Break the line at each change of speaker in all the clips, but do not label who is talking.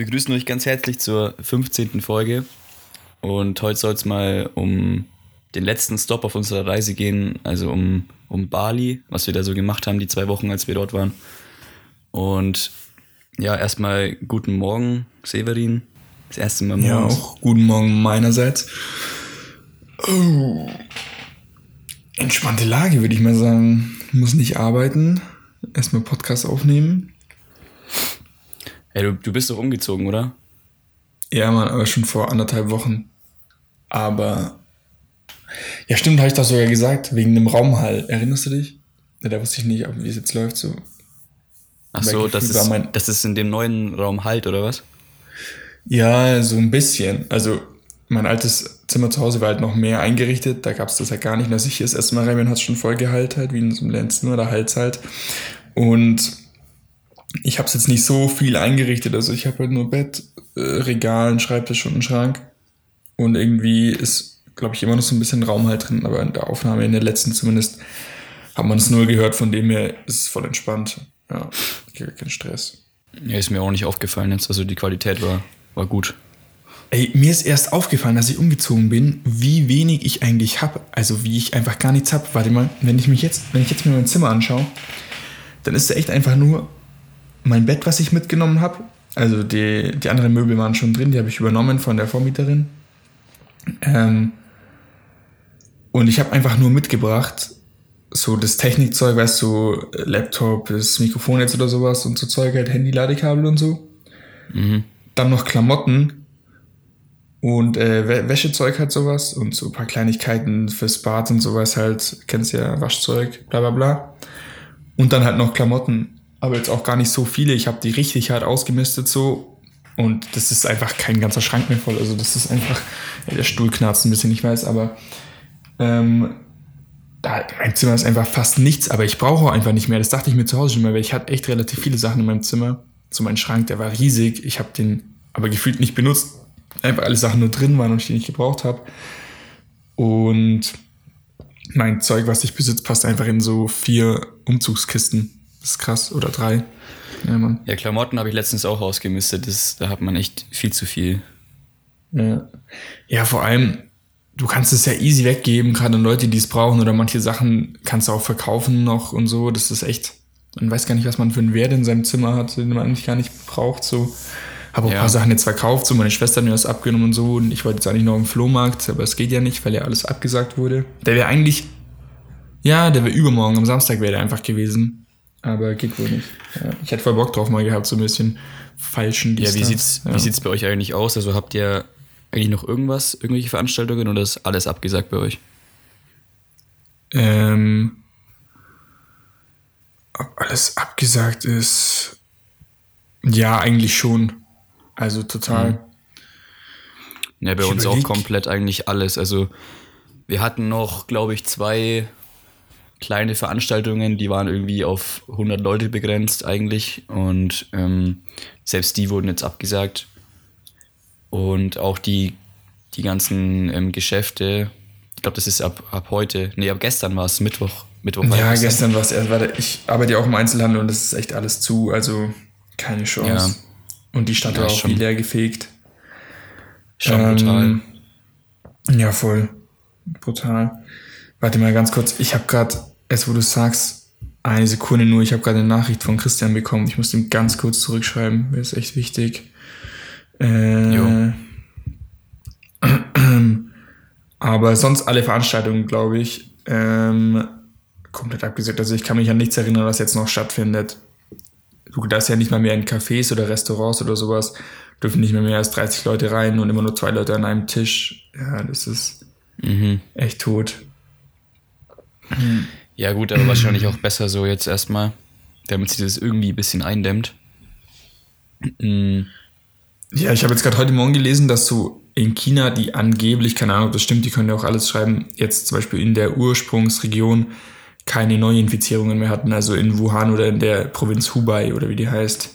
wir grüßen euch ganz herzlich zur 15. Folge. Und heute soll es mal um den letzten Stop auf unserer Reise gehen, also um, um Bali, was wir da so gemacht haben, die zwei Wochen, als wir dort waren. Und ja, erstmal guten Morgen, Severin. Das erste Mal
Ja,
morgens.
auch guten Morgen meinerseits. Oh. Entspannte Lage, würde ich mal sagen. Muss nicht arbeiten. Erstmal Podcast aufnehmen.
Ey, du, du bist doch umgezogen, oder?
Ja, Mann, aber schon vor anderthalb Wochen. Aber. Ja, stimmt, habe ich doch sogar gesagt, wegen dem Raumhall. Erinnerst du dich? Ja, da wusste ich nicht, wie es jetzt läuft. So.
Ach so, das ist, das ist in dem neuen Raum halt, oder was?
Ja, so ein bisschen. Also, mein altes Zimmer zu Hause war halt noch mehr eingerichtet. Da gab es das halt gar nicht. Und als ich hier das erste Mal rein bin, hat es schon voll geheilt halt, wie in so einem Lenzen oder Hals halt. Und ich habe es jetzt nicht so viel eingerichtet. Also, ich habe halt nur Bett, äh, Regal, einen Schreibtisch und einen Schrank. Und irgendwie ist, glaube ich, immer noch so ein bisschen Raum halt drin. Aber in der Aufnahme, in der letzten zumindest, hat man es null gehört. Von dem her ist es voll entspannt. Ja, kein Stress.
Ja, ist mir auch nicht aufgefallen jetzt. Also die Qualität war, war gut.
Ey, mir ist erst aufgefallen, dass ich umgezogen bin, wie wenig ich eigentlich hab. Also wie ich einfach gar nichts hab. Warte mal, wenn ich mich jetzt, wenn ich jetzt mir mein Zimmer anschaue, dann ist da echt einfach nur mein Bett, was ich mitgenommen habe. Also die, die anderen Möbel waren schon drin, die habe ich übernommen von der Vormieterin. Ähm, und ich habe einfach nur mitgebracht, so das Technikzeug, weißt du, Laptop, das Mikrofon jetzt oder sowas und so Zeug, halt Handy, Ladekabel und so. Dann noch Klamotten und äh, Wä- Wäschezeug halt sowas und so ein paar Kleinigkeiten fürs Bad und sowas halt, kennst ja, Waschzeug, bla bla bla. Und dann halt noch Klamotten, aber jetzt auch gar nicht so viele. Ich habe die richtig hart ausgemistet so und das ist einfach kein ganzer Schrank mehr voll. Also das ist einfach, der Stuhl knarzt ein bisschen, ich weiß, aber ähm, da, mein Zimmer ist einfach fast nichts, aber ich brauche auch einfach nicht mehr. Das dachte ich mir zu Hause schon mal, weil ich hatte echt relativ viele Sachen in meinem Zimmer. So mein Schrank, der war riesig. Ich habe den aber gefühlt nicht benutzt. Einfach alle Sachen nur drin waren und ich die nicht gebraucht habe. Und mein Zeug, was ich besitze, passt einfach in so vier Umzugskisten. Das ist krass. Oder drei. Ja, Mann.
Ja, Klamotten habe ich letztens auch ausgemistet. Das, da hat man echt viel zu viel.
Ja. ja, vor allem, du kannst es ja easy weggeben, gerade an Leute, die es brauchen, oder manche Sachen kannst du auch verkaufen noch und so. Das ist echt, man weiß gar nicht, was man für einen Wert in seinem Zimmer hat, den man eigentlich gar nicht braucht. So. Habe auch
Ja.
ein paar Sachen jetzt verkauft, so meine Schwester hat mir das abgenommen und so. Und ich wollte jetzt eigentlich noch im Flohmarkt, aber es geht ja nicht, weil ja alles abgesagt wurde. Der wäre eigentlich, ja, der wäre übermorgen, am Samstag wäre der einfach gewesen. Aber geht wohl nicht. Ja, ich hätte voll Bock drauf mal gehabt, so ein bisschen falschen
Ja, wie sieht's,
Ja.
wie sieht's bei euch eigentlich aus? Also habt ihr eigentlich noch irgendwas, irgendwelche Veranstaltungen oder ist alles abgesagt bei euch?
Ähm, ob alles abgesagt ist. Ja, eigentlich schon. Also total.
Ja, bei
Ich
uns auch
überleg-
komplett eigentlich alles. Also wir hatten noch, glaube ich, zwei kleine Veranstaltungen, die waren irgendwie auf 100 Leute begrenzt eigentlich und ähm, selbst die wurden jetzt abgesagt. Und auch die, die ganzen ähm, Geschäfte, ich glaube, das ist ab, ab heute, nee, ab gestern war es Mittwoch. Mittwoch
Ja,
gestern.
war es erst. Warte, ich arbeite ja auch im Einzelhandel und das ist echt alles zu. Also keine Chance. Und die Stadt
Ja,
war auch
schon.
wie leer gefegt.
Schon
Ähm,
brutal.
Ja, voll. Brutal. Warte mal ganz kurz. Ich habe gerade, erst wo du sagst, eine Sekunde nur, ich habe gerade eine Nachricht von Christian bekommen. Ich muss ihm ganz kurz zurückschreiben. Das ist echt wichtig. Äh,
Jo.
aber sonst alle Veranstaltungen, glaube ich, ähm, komplett abgesagt. Also ich kann mich an nichts erinnern, was jetzt noch stattfindet. Du darfst ja nicht mal mehr in Cafés oder Restaurants oder sowas, dürfen nicht mehr mehr als 30 Leute rein und immer nur zwei Leute an einem Tisch. Ja, das ist
Mhm.
echt tot.
Ja, gut, aber wahrscheinlich auch besser so jetzt erstmal, damit sich das irgendwie ein bisschen eindämmt. Mhm.
Ja, ich habe jetzt gerade heute Morgen gelesen, dass so in China, die angeblich, keine Ahnung, ob das stimmt, die können ja auch alles schreiben, jetzt zum Beispiel in der Ursprungsregion keine Neuinfizierungen mehr hatten, also in Wuhan oder in der Provinz Hubei oder wie die heißt.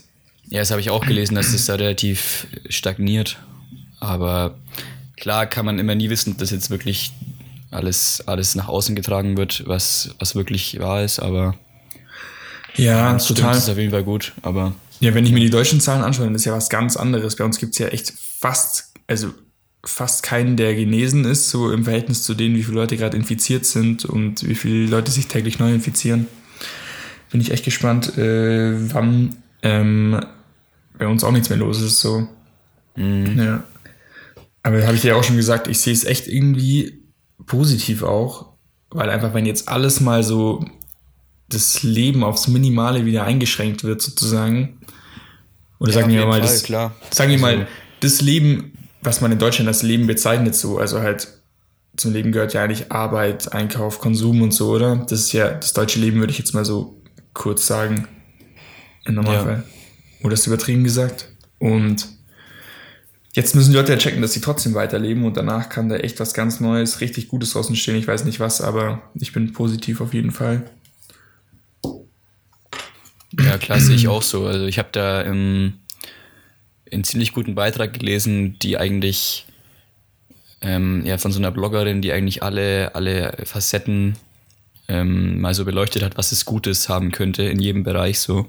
Ja, das habe ich auch gelesen, dass es da relativ stagniert. Aber klar kann man immer nie wissen, ob das jetzt wirklich alles, alles nach außen getragen wird, was, was wirklich wahr ist.
Ja,
Wenn's stimmt,
total.
ist es auf jeden Fall gut. Aber
Ja, wenn ich mir die deutschen Zahlen anschaue, dann ist ja was ganz anderes. Bei uns gibt es ja echt fast, also fast keinen, der genesen ist, so im Verhältnis zu denen, wie viele Leute gerade infiziert sind und wie viele Leute sich täglich neu infizieren. Bin ich echt gespannt, äh, wann ähm, bei uns auch nichts mehr los ist. So. Mhm. Ja. Aber habe ich dir auch schon gesagt, ich sehe es echt irgendwie positiv auch, weil einfach, wenn jetzt alles mal so das Leben aufs Minimale wieder eingeschränkt wird, sozusagen. Oder ja, sagen wir mal, Fall, das, klar. sagen wir mal, also das Leben, was man in Deutschland als Leben bezeichnet, so, also halt zum Leben gehört ja eigentlich Arbeit, Einkauf, Konsum und so, oder? Das ist ja das deutsche Leben, würde ich jetzt mal so kurz sagen. Im Normalfall. Ja. Oder ist übertrieben gesagt? Und jetzt müssen die Leute ja checken, dass sie trotzdem weiterleben und danach kann da echt was ganz Neues, richtig Gutes draußen stehen. Ich weiß nicht was, aber ich bin positiv auf jeden Fall.
Ja, klar, sehe ich auch so. Also ich habe da im, einen ziemlich guten Beitrag gelesen, die eigentlich ähm, ja, von so einer Bloggerin, die eigentlich alle, alle Facetten ähm, mal so beleuchtet hat, was es Gutes haben könnte in jedem Bereich so.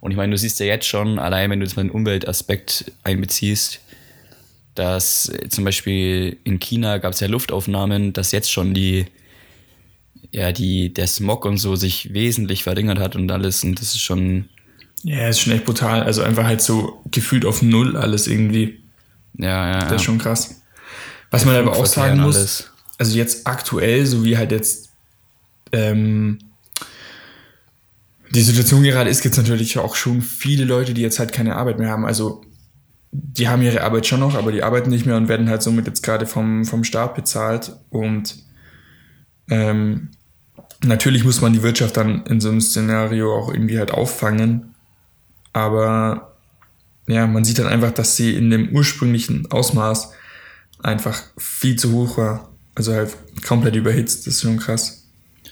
Und ich meine, du siehst ja jetzt schon, allein wenn du jetzt mal den Umweltaspekt einbeziehst, dass zum Beispiel in China gab es ja Luftaufnahmen, dass jetzt schon die ja, die, der Smog und so sich wesentlich verringert hat und alles. Und das ist schon.
Ja, ist schon echt brutal. Also einfach halt so gefühlt auf Null alles irgendwie.
Ja, ja.
Das ist schon krass. Was der man aber auch sagen muss, alles. also jetzt aktuell, so wie halt jetzt ähm, die Situation gerade ist, gibt es natürlich auch schon viele Leute, die jetzt halt keine Arbeit mehr haben. Also die haben ihre Arbeit schon noch, aber die arbeiten nicht mehr und werden halt somit jetzt gerade vom, vom Staat bezahlt. Und ähm, natürlich muss man die Wirtschaft dann in so einem Szenario auch irgendwie halt auffangen. Aber ja, man sieht dann einfach, dass sie in dem ursprünglichen Ausmaß einfach viel zu hoch war. Also halt komplett überhitzt. Das ist schon krass.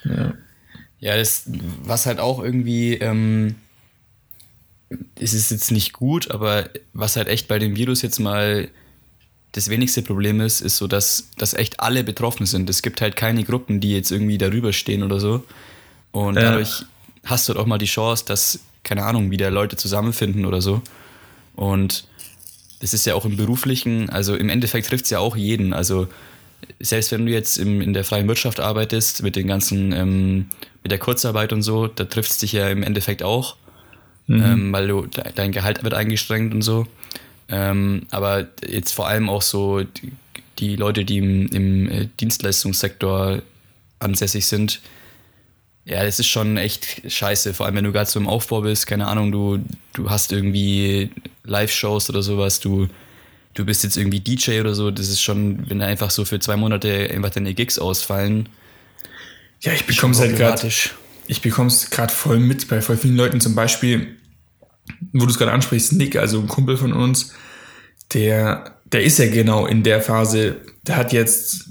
Ja.
Ja, das, was halt auch irgendwie, ähm, es ist jetzt nicht gut, aber was halt echt bei dem Virus jetzt mal das wenigste Problem ist, ist so, dass, dass echt alle betroffen sind. Es gibt halt keine Gruppen, die jetzt irgendwie darüber stehen oder so. Und ja. dadurch hast du halt auch mal die Chance, dass, keine Ahnung, wieder Leute zusammenfinden oder so. Und das ist ja auch im beruflichen, also im Endeffekt trifft es ja auch jeden. Also selbst wenn du jetzt im, in der freien Wirtschaft arbeitest, mit den ganzen, ähm, mit der Kurzarbeit und so, da trifft es dich ja im Endeffekt auch. Mhm. Ähm, weil du, dein Gehalt wird eingestrengt und so. Ähm, aber jetzt vor allem auch so die, die Leute, die im, im äh, Dienstleistungssektor ansässig sind, ja, das ist schon echt scheiße. Vor allem, wenn du gerade so im Aufbau bist, keine Ahnung, du, du hast irgendwie Live-Shows oder sowas, du, du bist jetzt irgendwie DJ oder so, das ist schon, wenn da einfach so für zwei Monate einfach deine Gigs ausfallen.
Ja, ich bekomme es halt gerade. Ich bekomme es gerade voll mit bei voll vielen Leuten. Zum Beispiel, wo du es gerade ansprichst, Nick, also ein Kumpel von uns, der, der ist ja genau in der Phase, der hat jetzt,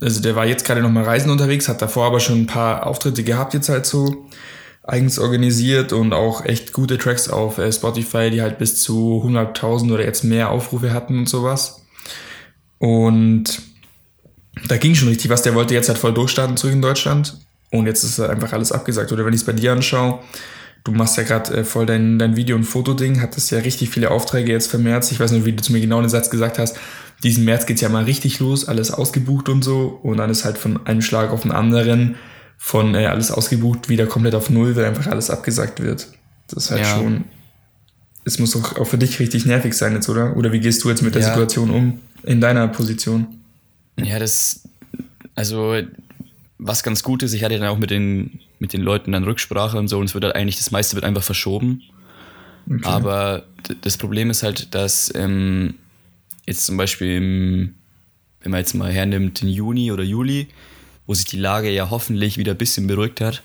also der war jetzt gerade noch mal reisen unterwegs, hat davor aber schon ein paar Auftritte gehabt, jetzt halt so eigens organisiert und auch echt gute Tracks auf äh, Spotify, die halt bis zu 100.000 oder jetzt mehr Aufrufe hatten und sowas. Und da ging schon richtig was. Der wollte jetzt halt voll durchstarten zurück in Deutschland. Und jetzt ist halt einfach alles abgesagt. Oder wenn ich es bei dir anschaue, du machst ja gerade äh, voll dein, dein Video- und Fotoding, hattest ja richtig viele Aufträge jetzt für März. Ich weiß nicht, wie du zu mir genau den Satz gesagt hast. Diesen März geht's ja mal richtig los, alles ausgebucht und so. Und dann ist halt von einem Schlag auf den anderen von äh, alles ausgebucht wieder komplett auf Null, weil einfach alles abgesagt wird. Das ist halt ja. schon. Es muss doch auch für dich richtig nervig sein jetzt, oder? Oder wie gehst du jetzt mit der ja. Situation um in deiner Position?
Ja, das. Also, was ganz gut ist, ich hatte dann auch mit den, mit den Leuten dann Rücksprache und so und es wird halt eigentlich, das meiste wird einfach verschoben. Okay. Aber das Problem ist halt, dass ähm, jetzt zum Beispiel im, wenn man jetzt mal hernimmt, den Juni oder Juli, wo sich die Lage ja hoffentlich wieder ein bisschen beruhigt hat.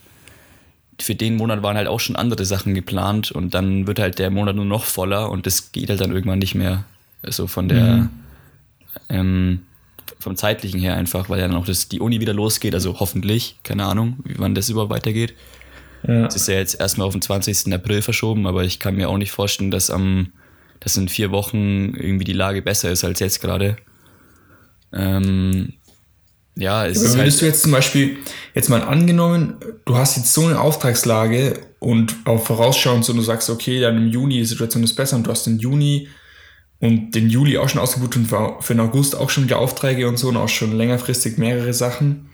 Für den Monat waren halt auch schon andere Sachen geplant und dann wird halt der Monat nur noch voller und das geht halt dann irgendwann nicht mehr. Also von der, mhm. ähm, vom zeitlichen her einfach, weil ja dann auch das, die Uni wieder losgeht, also hoffentlich, keine Ahnung, wie wann das überhaupt weitergeht. Ja. Das ist ja jetzt erstmal auf den 20. April verschoben, aber ich kann mir auch nicht vorstellen, dass am, dass in vier Wochen irgendwie die Lage besser ist als jetzt gerade. Ähm, Ja, es
Aber
ist
würdest
halt,
du jetzt zum Beispiel, jetzt mal angenommen, du hast jetzt so eine Auftragslage und auch vorausschauend so, du sagst, okay, dann im Juni die Situation ist besser und du hast den Juni und den Juli auch schon ausgebucht und für den August auch schon wieder Aufträge und so und auch schon längerfristig mehrere Sachen.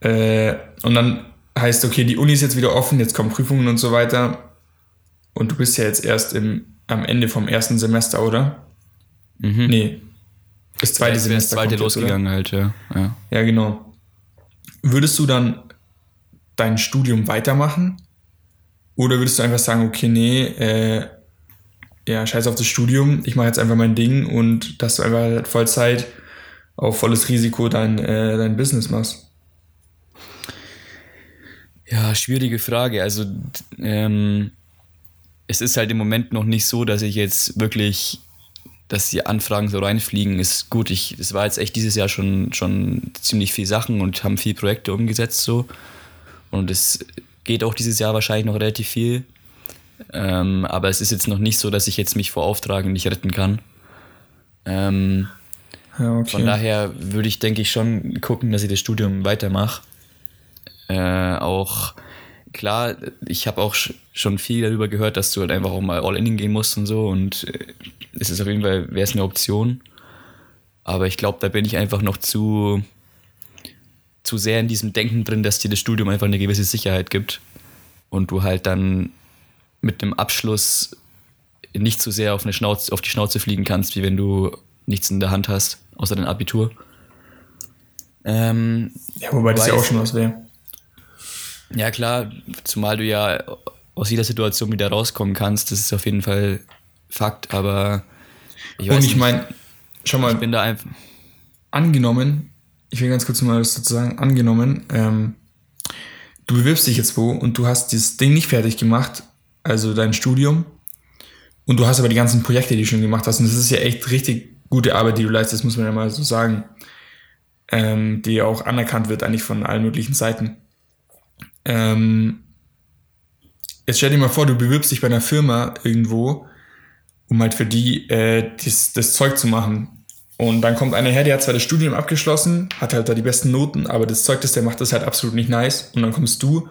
Äh, und dann heißt, okay, die Uni ist jetzt wieder offen, jetzt kommen Prüfungen und so weiter. Und du bist ja jetzt erst im, am Ende vom ersten Semester, oder?
mhm.
Nee. Das zweite
das,
Semester.
zweite
kommt jetzt, oder?
losgegangen halt, ja. ja.
Ja, genau. Würdest du dann dein Studium weitermachen? Oder würdest du einfach sagen, okay, nee, äh, ja, scheiß auf das Studium, ich mache jetzt einfach mein Ding und dass du einfach halt Vollzeit auf volles Risiko dein, äh, dein Business machst?
Ja, schwierige Frage. Also, ähm, es ist halt im Moment noch nicht so, dass ich jetzt wirklich, dass die Anfragen so reinfliegen, ist gut. Ich, es war jetzt echt dieses Jahr schon, schon ziemlich viel Sachen und haben viel Projekte umgesetzt so. Und es geht auch dieses Jahr wahrscheinlich noch relativ viel. Ähm, aber es ist jetzt noch nicht so, dass ich jetzt mich vor Auftragen nicht retten kann. Ähm,
Ja, okay.
von daher würde ich, denke ich, schon gucken, dass ich das Studium weitermache. Äh, auch klar, ich habe auch sch- schon viel darüber gehört, dass du halt einfach auch mal All-In gehen musst und so. Und äh, es ist auf jeden Fall, wäre es eine Option. Aber ich glaube, da bin ich einfach noch zu, zu sehr in diesem Denken drin, dass dir das Studium einfach eine gewisse Sicherheit gibt. Und du halt dann mit einem Abschluss nicht so sehr auf, eine Schnauze, auf die Schnauze fliegen kannst, wie wenn du nichts in der Hand hast, außer dein Abitur. Ähm,
ja, wobei das ja
weiß-
auch schon was wäre.
ja, klar, zumal du ja aus jeder Situation wieder rauskommen kannst, das ist auf jeden Fall Fakt, aber ich
Und ich
nicht,
meine, schau mal,
ich bin da einfach.
angenommen, ich will ganz kurz mal das dazu sagen, angenommen, ähm, du bewirbst dich jetzt wo und du hast dieses Ding nicht fertig gemacht, also dein Studium, und du hast aber die ganzen Projekte, die du schon gemacht hast, und das ist ja echt richtig gute Arbeit, die du leistest, muss man ja mal so sagen, ähm, die auch anerkannt wird eigentlich von allen möglichen Seiten. Ähm, jetzt stell dir mal vor, du bewirbst dich bei einer Firma irgendwo, um halt für die äh, das, das Zeug zu machen. Und dann kommt einer her, der hat zwar das Studium abgeschlossen, hat halt da die besten Noten, aber das Zeug, das der macht, ist halt absolut nicht nice. Und dann kommst du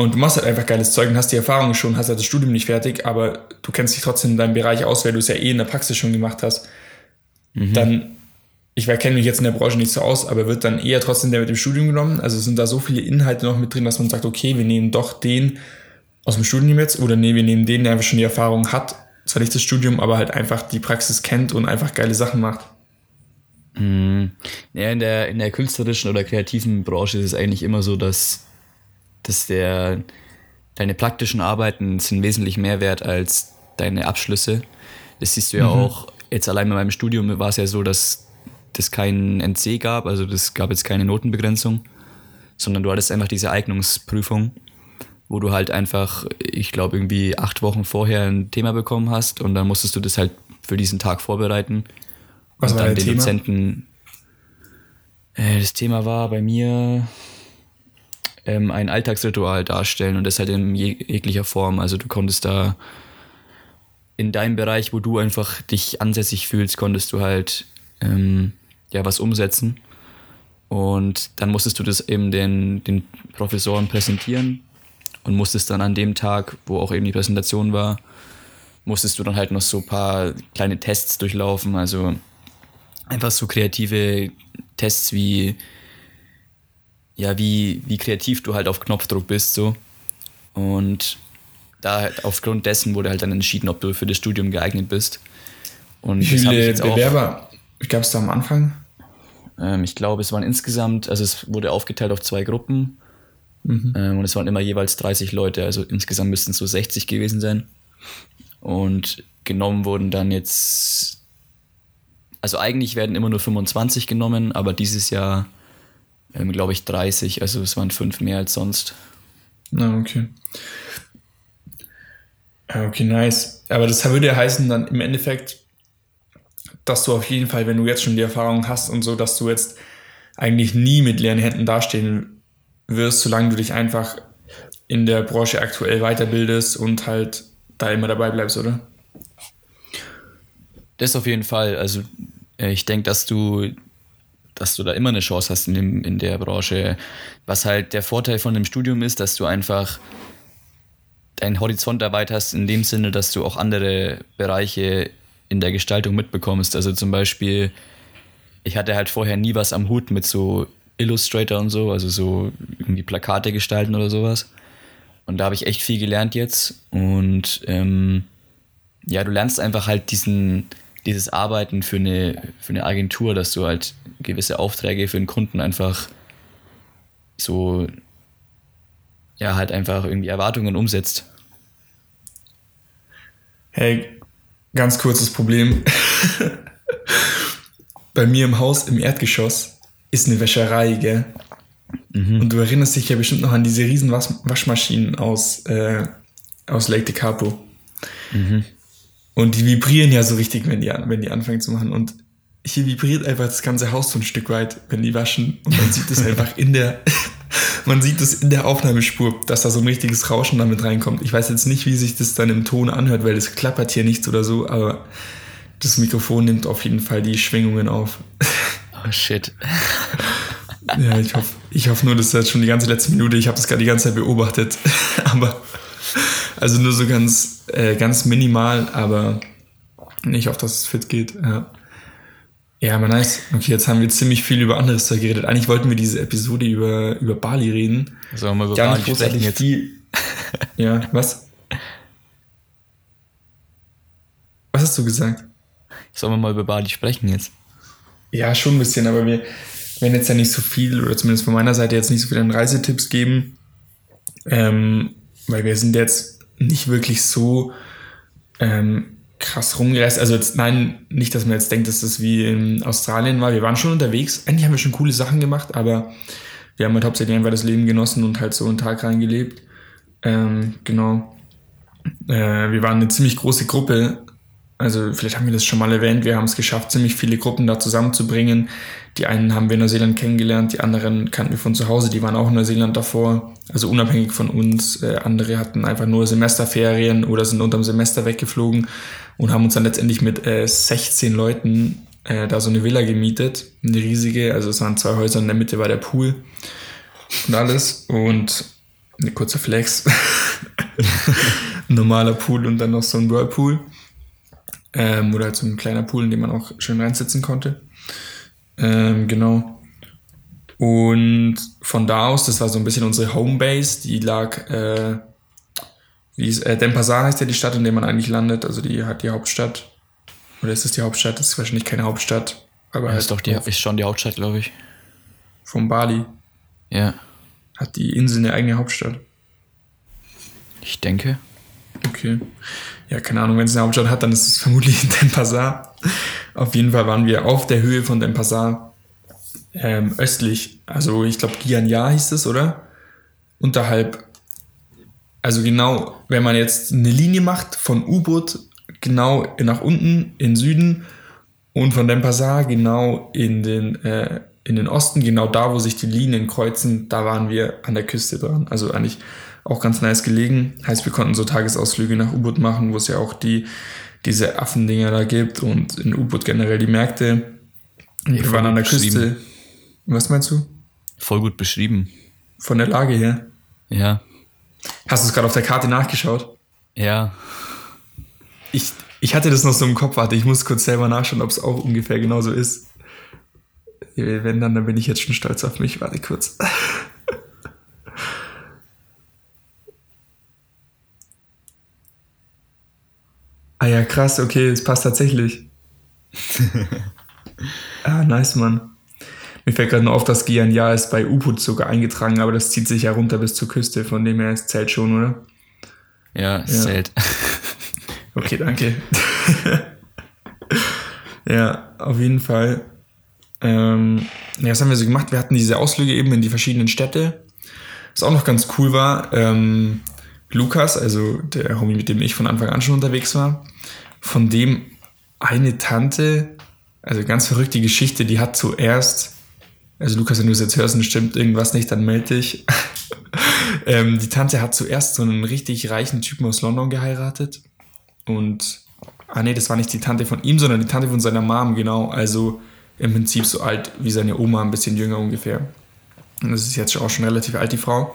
und du machst halt einfach geiles Zeug und hast die Erfahrung schon, hast halt das Studium nicht fertig, aber du kennst dich trotzdem in deinem Bereich aus, weil du es ja eh in der Praxis schon gemacht hast. Dann, ich kenne mich jetzt in der Branche nicht so aus, aber wird dann eher trotzdem der mit dem Studium genommen? Also sind da so viele Inhalte noch mit drin, dass man sagt, okay, wir nehmen doch den aus dem Studium jetzt oder nee, wir nehmen den, der einfach schon die Erfahrung hat, zwar nicht das Studium, aber halt einfach die Praxis kennt und einfach geile Sachen macht.
Ja, in der, in der künstlerischen oder kreativen Branche ist es eigentlich immer so, dass, dass der, deine praktischen Arbeiten sind wesentlich mehr wert als deine Abschlüsse. Das siehst du ja auch, jetzt allein bei meinem Studium war es ja so, dass das kein NC gab, also das gab jetzt keine Notenbegrenzung, sondern du hattest einfach diese Eignungsprüfung, wo du halt einfach, ich glaube, irgendwie acht Wochen vorher ein Thema bekommen hast und dann musstest du das halt für diesen Tag vorbereiten.
Was
und
war
dann den
Thema?
Dozenten. Äh, das Thema war bei mir ähm, ein Alltagsritual darstellen und das halt in jeg jeglicher Form. Also du konntest da in deinem Bereich, wo du einfach dich ansässig fühlst, konntest du halt ähm, ja was umsetzen. Und dann musstest du das eben den, den Professoren präsentieren und musstest dann an dem Tag, wo auch eben die Präsentation war, musstest du dann halt noch so ein paar kleine Tests durchlaufen. Also einfach so kreative Tests wie ja, wie, wie kreativ du halt auf Knopfdruck bist so. Und da halt aufgrund dessen wurde halt dann entschieden, ob du für das Studium geeignet bist. Und
Wie
ich
viele
auch.
Bewerber gab es da am Anfang?
Ähm, ich glaube, es waren insgesamt, also es wurde aufgeteilt auf zwei Gruppen. Ähm, und es waren immer jeweils 30 Leute, also insgesamt müssten es so 60 gewesen sein. Und genommen wurden dann jetzt, also eigentlich werden immer nur 25 genommen, aber dieses Jahr, ähm, glaube ich, 30, also es waren fünf mehr als sonst.
Na, okay. Okay, nice. Aber das würde ja heißen dann im Endeffekt, dass du auf jeden Fall, wenn du jetzt schon die Erfahrung hast und so, dass du jetzt eigentlich nie mit leeren Händen dastehen wirst, solange du dich einfach in der Branche aktuell weiterbildest und halt da immer dabei bleibst, oder?
Das auf jeden Fall. Also äh, ich denke, dass du, dass du da immer eine Chance hast in, dem, in der Branche. Was halt der Vorteil von dem Studium ist, dass du einfach deinen Horizont erweiterst in dem Sinne, dass du auch andere Bereiche in der Gestaltung mitbekommst. Also zum Beispiel, ich hatte halt vorher nie was am Hut mit so Illustrator und so, also so irgendwie Plakate gestalten oder sowas. Und da habe ich echt viel gelernt jetzt. Und ähm, ja, du lernst einfach halt diesen, dieses Arbeiten für eine, für eine Agentur, dass du halt gewisse Aufträge für den Kunden einfach so, ja, halt einfach irgendwie Erwartungen umsetzt.
Hey, ganz kurzes Problem. Bei mir im Haus im Erdgeschoss ist eine Wäscherei, gell? Mhm. Und du erinnerst dich ja bestimmt noch an diese riesen Wasch Waschmaschinen aus, äh, aus Lake de Capo. Mhm. Und die vibrieren ja so richtig, wenn die, wenn die anfangen zu machen. Und hier vibriert einfach das ganze Haus so ein Stück weit, wenn die waschen. Und man sieht es einfach in der, man sieht es in der Aufnahmespur, dass da so ein richtiges Rauschen damit reinkommt. Ich weiß jetzt nicht, wie sich das dann im Ton anhört, weil es klappert hier nichts oder so, aber das Mikrofon nimmt auf jeden Fall die Schwingungen auf.
Oh shit.
Ja, ich hoffe, ich hoffe nur, dass das schon die ganze letzte Minute, ich habe das gerade die ganze Zeit beobachtet. aber, also nur so ganz, äh, ganz minimal, aber ich hoffe, dass es fit geht. Ja. Ja, aber nice. Okay, jetzt haben wir ziemlich viel über anderes Zeug geredet. Eigentlich wollten wir diese Episode über, über Bali reden.
Sollen wir über Gar Bali sprechen jetzt?
Viel. Ja, was? Was hast du gesagt?
Sollen wir mal über Bali sprechen jetzt?
Ja, schon ein bisschen, aber wir werden jetzt ja nicht so viel, oder zumindest von meiner Seite jetzt nicht so viele Reisetipps geben. Ähm, weil wir sind jetzt nicht wirklich so ähm, krass rumgereist. Also jetzt, nein, nicht, dass man jetzt denkt, dass das wie in Australien war. Wir waren schon unterwegs. Eigentlich haben wir schon coole Sachen gemacht, aber wir haben halt hauptsächlich einfach das Leben genossen und halt so einen Tag reingelebt. Ähm, genau. Äh, wir waren eine ziemlich große Gruppe also vielleicht haben wir das schon mal erwähnt, wir haben es geschafft, ziemlich viele Gruppen da zusammenzubringen. Die einen haben wir in Neuseeland kennengelernt, die anderen kannten wir von zu Hause, die waren auch in Neuseeland davor, also unabhängig von uns. Äh, andere hatten einfach nur Semesterferien oder sind unterm Semester weggeflogen und haben uns dann letztendlich mit äh, 16 Leuten äh, da so eine Villa gemietet, eine riesige, also es waren zwei Häuser, in der Mitte war der Pool und alles und eine kurze Flex. ein normaler Pool und dann noch so ein Whirlpool. Ähm, oder halt so ein kleiner Pool, in dem man auch schön reinsitzen konnte. Ähm, genau. Und von da aus, das war so ein bisschen unsere Homebase, die lag, äh, wie ist, äh, Denpasar heißt ja die Stadt, in der man eigentlich landet, also die hat die Hauptstadt. Oder ist das die Hauptstadt? Das ist wahrscheinlich keine Hauptstadt.
Aber ja, halt ist doch die, ist schon die Hauptstadt, glaube ich.
Von Bali.
Ja.
Hat die Insel eine eigene Hauptstadt?
Ich denke.
Okay ja, keine Ahnung, wenn es eine Hauptstadt hat, dann ist es vermutlich Denpasar. Auf jeden Fall waren wir auf der Höhe von Denpasar ähm, östlich. Also ich glaube, Gianya hieß es, oder? Unterhalb. Also genau, wenn man jetzt eine Linie macht von U-Boot genau nach unten in Süden und von Denpasar genau in den, äh, in den Osten, genau da, wo sich die Linien kreuzen, da waren wir an der Küste dran. Also eigentlich auch ganz nice gelegen. Heißt, wir konnten so Tagesausflüge nach U-Boot machen, wo es ja auch die, diese Affendinger da gibt und in U-Boot generell die Märkte. Wir waren an der Küste. Was meinst du?
Voll gut beschrieben.
Von der Lage her?
Ja.
Hast du es gerade auf der Karte nachgeschaut?
Ja.
Ich, ich hatte das noch so im Kopf, warte, ich muss kurz selber nachschauen, ob es auch ungefähr genauso ist. Wenn dann, dann bin ich jetzt schon stolz auf mich. Warte kurz. Ah ja, krass, okay, es passt tatsächlich. ah, nice, Mann. Mir fällt gerade nur auf, dass Gianya ist bei U-Boot sogar eingetragen, aber das zieht sich ja runter bis zur Küste, von dem her ist Zelt schon, oder?
Ja, ja. Zelt.
okay, danke. ja, auf jeden Fall. Ähm, ja, was haben wir so gemacht? Wir hatten diese Ausflüge eben in die verschiedenen Städte. Was auch noch ganz cool war, ähm, Lukas, also der Homie, mit dem ich von Anfang an schon unterwegs war, von dem eine Tante, also ganz verrückte Geschichte, die hat zuerst, also Lukas, wenn du es jetzt hörst und stimmt irgendwas nicht, dann melde dich. ähm, die Tante hat zuerst so einen richtig reichen Typen aus London geheiratet und, ah nee, das war nicht die Tante von ihm, sondern die Tante von seiner Mom, genau, also im Prinzip so alt wie seine Oma, ein bisschen jünger ungefähr. Und das ist jetzt auch schon relativ alt, die Frau.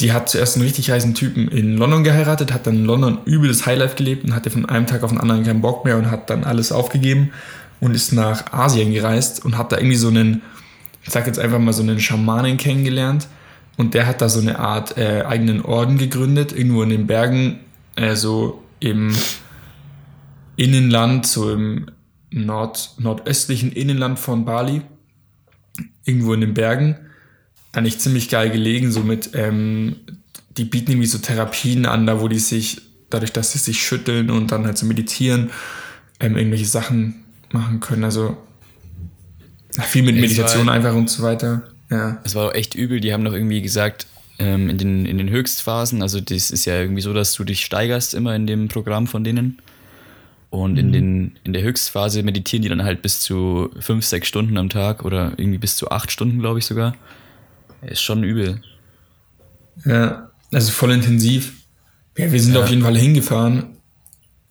Die hat zuerst einen richtig heißen Typen in London geheiratet, hat dann in London übel das Highlife gelebt und hatte von einem Tag auf den anderen keinen Bock mehr und hat dann alles aufgegeben und ist nach Asien gereist und hat da irgendwie so einen, ich sag jetzt einfach mal so einen Schamanen kennengelernt. Und der hat da so eine Art äh, eigenen Orden gegründet, irgendwo in den Bergen, äh, so im Innenland, so im Nord nordöstlichen Innenland von Bali, irgendwo in den Bergen eigentlich ziemlich geil gelegen, so mit, ähm, die bieten irgendwie so Therapien an, da wo die sich, dadurch, dass sie sich schütteln und dann halt so meditieren, ähm, irgendwelche Sachen machen können. Also viel mit Meditation war, einfach und so weiter. Ja.
Es war auch echt übel, die haben doch irgendwie gesagt, ähm, in, den, in den Höchstphasen, also das ist ja irgendwie so, dass du dich steigerst immer in dem Programm von denen. Und mhm. in, den, in der Höchstphase meditieren die dann halt bis zu fünf, sechs Stunden am Tag oder irgendwie bis zu acht Stunden, glaube ich sogar. Ist schon übel.
Ja, also voll intensiv. Ja, wir sind ja. auf jeden Fall hingefahren.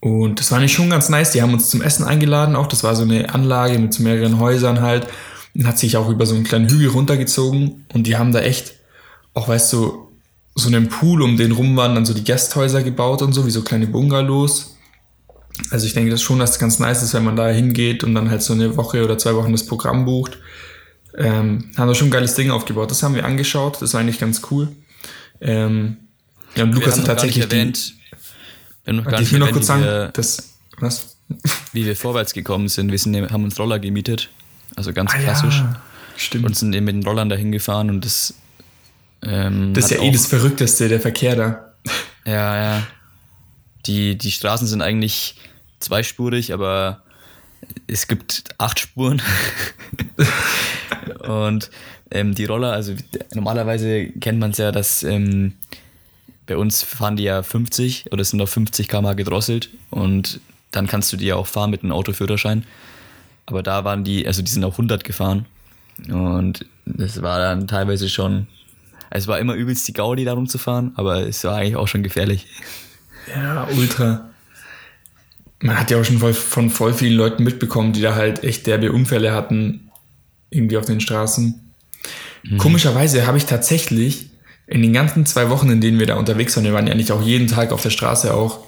Und das war nicht schon ganz nice. Die haben uns zum Essen eingeladen auch. Das war so eine Anlage mit so mehreren Häusern halt. Und hat sich auch über so einen kleinen Hügel runtergezogen. Und die haben da echt, auch weißt du, so einen Pool, um den rum waren dann so die Gasthäuser gebaut und so, wie so kleine Bungalows. Also ich denke das schon, dass es ganz nice ist, wenn man da hingeht und dann halt so eine Woche oder zwei Wochen das Programm bucht. Ähm, haben da schon ein geiles Ding aufgebaut. Das haben wir angeschaut. Das war eigentlich ganz cool. Ähm, ja, und Lukas hat tatsächlich erwähnt,
wir noch ich will noch kurz sagen, wir, das, was? Wie wir vorwärts gekommen sind. Wir sind, haben uns Roller gemietet. Also ganz ah, klassisch. Ja, stimmt. Und sind eben mit den Rollern dahin gefahren und das.
Ähm, das ist ja eh das Verrückteste, der Verkehr da.
Ja, ja. Die, die Straßen sind eigentlich zweispurig, aber es gibt acht Spuren. und ähm, die Roller, also normalerweise kennt man es ja, dass ähm, bei uns fahren die ja 50 oder sind auf 50 km gedrosselt und dann kannst du die ja auch fahren mit einem Autoführerschein. Aber da waren die, also die sind auch 100 gefahren und das war dann teilweise schon, es war immer übelst die Gaudi da rumzufahren, aber es war eigentlich auch schon gefährlich.
Ja, ultra man hat ja auch schon voll, von voll vielen Leuten mitbekommen, die da halt echt derbe Unfälle hatten, irgendwie auf den Straßen. Mhm. Komischerweise habe ich tatsächlich in den ganzen zwei Wochen, in denen wir da unterwegs waren, wir waren ja nicht auch jeden Tag auf der Straße auch,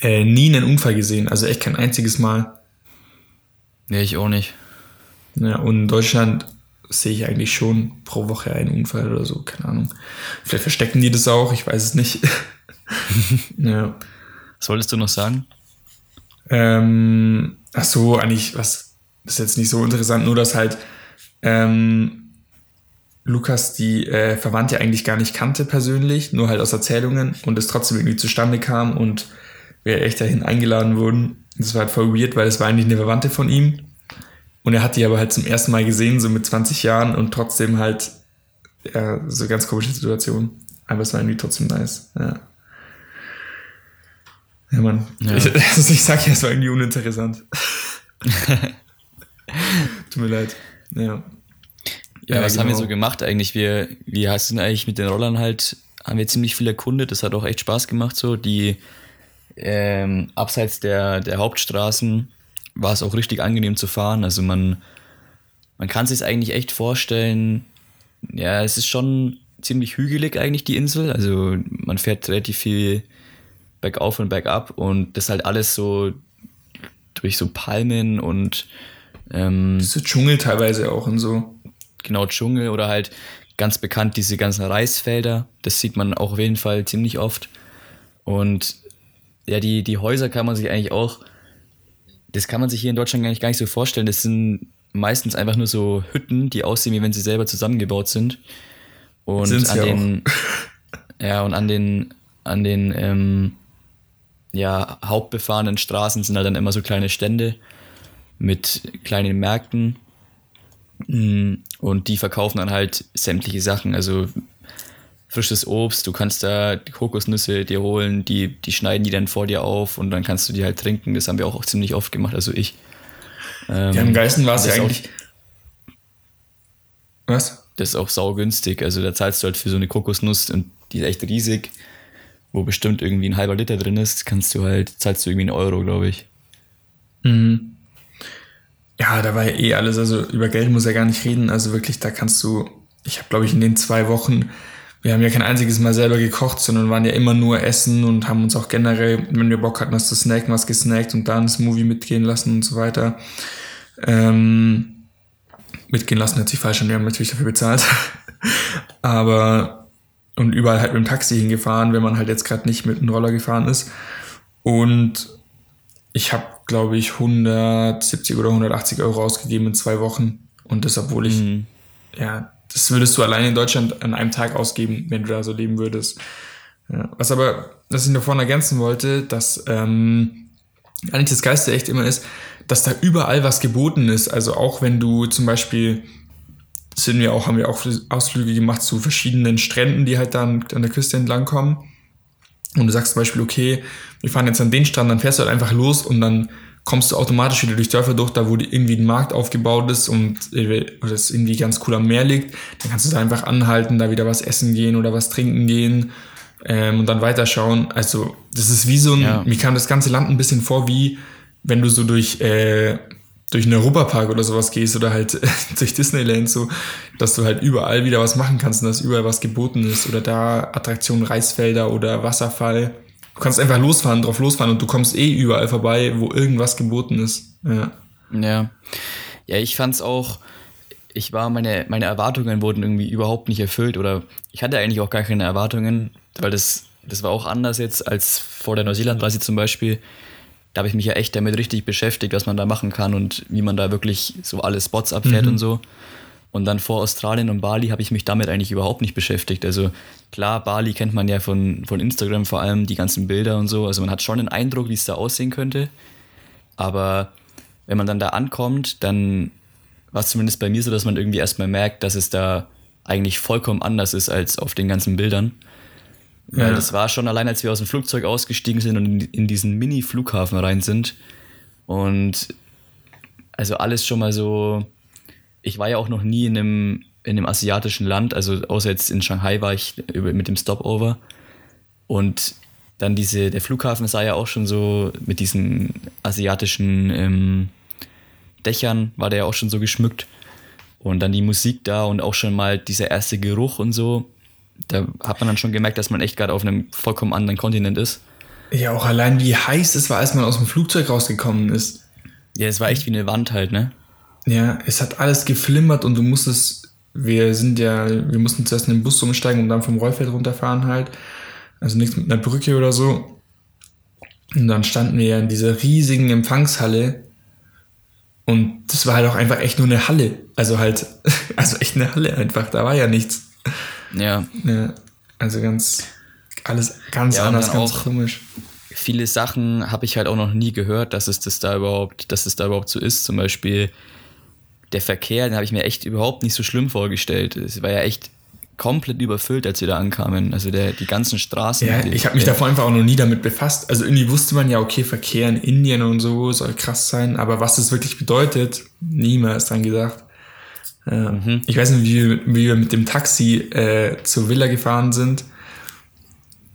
äh, nie einen Unfall gesehen. Also echt kein einziges Mal.
Nee, ich auch nicht.
Ja, und in Deutschland sehe ich eigentlich schon pro Woche einen Unfall oder so, keine Ahnung. Vielleicht verstecken die das auch, ich weiß es nicht.
ja. Was wolltest du noch sagen?
Ähm, ach so, eigentlich, was ist jetzt nicht so interessant, nur dass halt ähm, Lukas die äh, Verwandte eigentlich gar nicht kannte persönlich, nur halt aus Erzählungen und es trotzdem irgendwie zustande kam und wir echt dahin eingeladen wurden. Das war halt voll weird, weil es war eigentlich eine Verwandte von ihm und er hat die aber halt zum ersten Mal gesehen, so mit 20 Jahren und trotzdem halt ja, so ganz komische Situation. Aber es war irgendwie trotzdem nice, ja. Ja, Mann. Ja. Ich, also ich sag ja, es war irgendwie uninteressant. Tut mir leid. Ja.
Ja, ja was genau. haben wir genau. so gemacht eigentlich? Wir, wir sind eigentlich mit den Rollern halt, haben wir ziemlich viel erkundet. Das hat auch echt Spaß gemacht so. Die ähm, abseits der, der Hauptstraßen war es auch richtig angenehm zu fahren. Also man, man kann sich eigentlich echt vorstellen, ja, es ist schon ziemlich hügelig eigentlich die Insel. Also man fährt relativ viel bergauf und bergab und das halt alles so durch so Palmen und ähm,
so Dschungel teilweise auch und so.
Genau, Dschungel oder halt ganz bekannt diese ganzen Reisfelder. Das sieht man auch auf jeden Fall ziemlich oft. Und ja, die, die Häuser kann man sich eigentlich auch, das kann man sich hier in Deutschland gar nicht, gar nicht so vorstellen. Das sind meistens einfach nur so Hütten, die aussehen, wie wenn sie selber zusammengebaut sind. Und Sind's an den, auch. ja, und an den, an den, ähm, ja, hauptbefahrenen Straßen sind halt dann immer so kleine Stände mit kleinen Märkten. Mm, und die verkaufen dann halt sämtliche Sachen, also frisches Obst, du kannst da die Kokosnüsse dir holen, die, die schneiden die dann vor dir auf und dann kannst du die halt trinken. Das haben wir auch ziemlich oft gemacht, also ich.
Ähm, ja, im Geisten war es ja eigentlich. Auch,
was? Das ist auch saugünstig. Also da zahlst du halt für so eine Kokosnuss und die ist echt riesig wo bestimmt irgendwie ein halber Liter drin ist, kannst du halt, zahlst du irgendwie einen Euro, glaube ich.
Mhm. Ja, Ja, da war ja eh alles, also über Geld muss er gar nicht reden. Also wirklich, da kannst du, ich habe glaube ich in den zwei Wochen, wir haben ja kein einziges Mal selber gekocht, sondern waren ja immer nur essen und haben uns auch generell, wenn wir Bock hatten, was zu snacken, was gesnackt und dann das Movie mitgehen lassen und so weiter. Ähm, mitgehen lassen hört sich falsch an, wir haben natürlich dafür bezahlt. Aber und überall halt mit dem Taxi hingefahren, wenn man halt jetzt gerade nicht mit dem Roller gefahren ist. Und ich habe, glaube ich, 170 oder 180 Euro ausgegeben in zwei Wochen. Und das, obwohl ich, mhm. ja, das würdest du allein in Deutschland an einem Tag ausgeben, wenn du da so leben würdest. Ja. Was aber, was ich noch vorne ergänzen wollte, dass ähm, eigentlich das Geiste echt immer ist, dass da überall was geboten ist. Also auch wenn du zum Beispiel sind wir auch, haben wir auch Ausflüge gemacht zu verschiedenen Stränden, die halt dann an der Küste entlang kommen. Und du sagst zum Beispiel, okay, wir fahren jetzt an den Strand, dann fährst du halt einfach los und dann kommst du automatisch wieder durch Dörfer durch, da wo irgendwie ein Markt aufgebaut ist und oder es irgendwie ganz cool am Meer liegt. Dann kannst du da einfach anhalten, da wieder was essen gehen oder was trinken gehen ähm, und dann weiterschauen. Also das ist wie so ein, ja. mir kam das ganze Land ein bisschen vor wie wenn du so durch, äh, durch einen Europapark oder sowas gehst oder halt durch Disneyland so, dass du halt überall wieder was machen kannst und dass überall was geboten ist oder da Attraktionen Reisfelder oder Wasserfall. Du kannst einfach losfahren, drauf losfahren und du kommst eh überall vorbei, wo irgendwas geboten ist. Ja.
Ja, ja ich fand's auch, ich war, meine, meine Erwartungen wurden irgendwie überhaupt nicht erfüllt oder ich hatte eigentlich auch gar keine Erwartungen, weil das, das war auch anders jetzt als vor der Neuseeland-Reise zum Beispiel da habe ich mich ja echt damit richtig beschäftigt, was man da machen kann und wie man da wirklich so alle Spots abfährt mhm. und so. Und dann vor Australien und Bali habe ich mich damit eigentlich überhaupt nicht beschäftigt. Also klar, Bali kennt man ja von, von Instagram vor allem, die ganzen Bilder und so. Also man hat schon einen Eindruck, wie es da aussehen könnte. Aber wenn man dann da ankommt, dann war es zumindest bei mir so, dass man irgendwie erstmal merkt, dass es da eigentlich vollkommen anders ist als auf den ganzen Bildern. Weil ja. das war schon allein, als wir aus dem Flugzeug ausgestiegen sind und in diesen Mini-Flughafen rein sind. Und also alles schon mal so. Ich war ja auch noch nie in einem, in einem asiatischen Land, also außer jetzt in Shanghai war ich mit dem Stopover. Und dann diese, der Flughafen sah ja auch schon so mit diesen asiatischen ähm, Dächern, war der ja auch schon so geschmückt. Und dann die Musik da und auch schon mal dieser erste Geruch und so da hat man dann schon gemerkt, dass man echt gerade auf einem vollkommen anderen Kontinent ist.
Ja, auch allein wie heiß es war, als man aus dem Flugzeug rausgekommen ist.
Ja, es war echt wie eine Wand halt, ne?
Ja, es hat alles geflimmert und du musstest, wir sind ja, wir mussten zuerst in den Bus umsteigen und dann vom Rollfeld runterfahren halt. Also nichts mit einer Brücke oder so. Und dann standen wir ja in dieser riesigen Empfangshalle. Und das war halt auch einfach echt nur eine Halle. Also halt, also echt eine Halle einfach. Da war ja nichts.
Ja.
ja also ganz, alles ganz ja, anders, ganz komisch.
Viele Sachen habe ich halt auch noch nie gehört, dass es das da überhaupt, dass es da überhaupt so ist. Zum Beispiel der Verkehr, den habe ich mir echt überhaupt nicht so schlimm vorgestellt. Es war ja echt komplett überfüllt, als wir da ankamen. Also der, die ganzen Straßen.
Ja,
die,
ich habe mich davor einfach auch noch nie damit befasst. Also irgendwie wusste man ja, okay, Verkehr in Indien und so soll krass sein, aber was das wirklich bedeutet, niemals dran gedacht. Mhm. Ich weiß nicht, wie, wie wir mit dem Taxi äh, zur Villa gefahren sind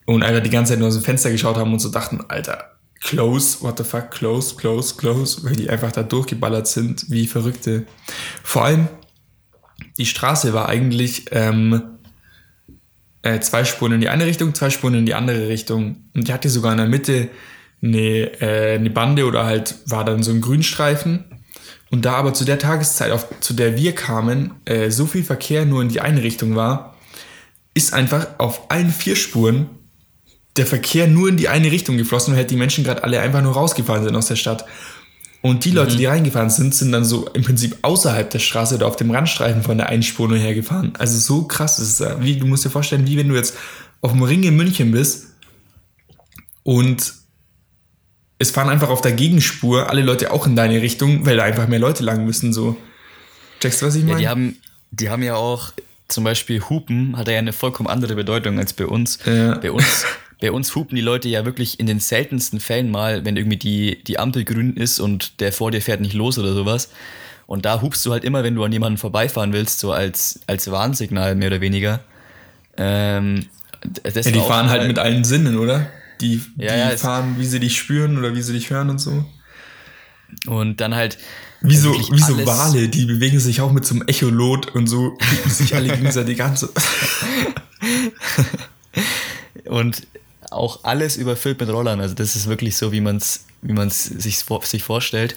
und einfach die ganze Zeit nur aus dem Fenster geschaut haben und so dachten, Alter, close, what the fuck, close, close, close, weil die einfach da durchgeballert sind, wie Verrückte. Vor allem, die Straße war eigentlich ähm, äh, zwei Spuren in die eine Richtung, zwei Spuren in die andere Richtung. Und die hatte sogar in der Mitte eine, äh, eine Bande oder halt war dann so ein Grünstreifen und da aber zu der Tageszeit, auf, zu der wir kamen, äh, so viel Verkehr nur in die eine Richtung war, ist einfach auf allen vier Spuren der Verkehr nur in die eine Richtung geflossen, weil die Menschen gerade alle einfach nur rausgefahren sind aus der Stadt. Und die Leute, mhm. die reingefahren sind, sind dann so im Prinzip außerhalb der Straße oder auf dem Randstreifen von der einen Spur nur hergefahren. Also so krass ist es. Wie, du musst dir vorstellen, wie wenn du jetzt auf dem Ring in München bist und es fahren einfach auf der Gegenspur alle Leute auch in deine Richtung, weil da einfach mehr Leute lang müssen. So. Checkst du, was ich meine?
Ja, die, haben, die haben ja auch zum Beispiel Hupen hat ja eine vollkommen andere Bedeutung als bei uns. Ja. Bei uns. Bei uns hupen die Leute ja wirklich in den seltensten Fällen mal, wenn irgendwie die, die Ampel grün ist und der vor dir fährt nicht los oder sowas. Und da hupst du halt immer, wenn du an jemanden vorbeifahren willst, so als, als Warnsignal mehr oder weniger. Ähm,
ja, die fahren halt mit allen Sinnen, oder? Die, ja, die ja, fahren, wie sie dich spüren oder wie sie dich hören und so.
Und dann halt.
Wie so, wie so Wale, die bewegen sich auch mit so einem Echolot und so sich alle gegenseitig an.
und auch alles überfüllt mit Rollern. Also das ist wirklich so, wie man es wie man's sich, sich vorstellt.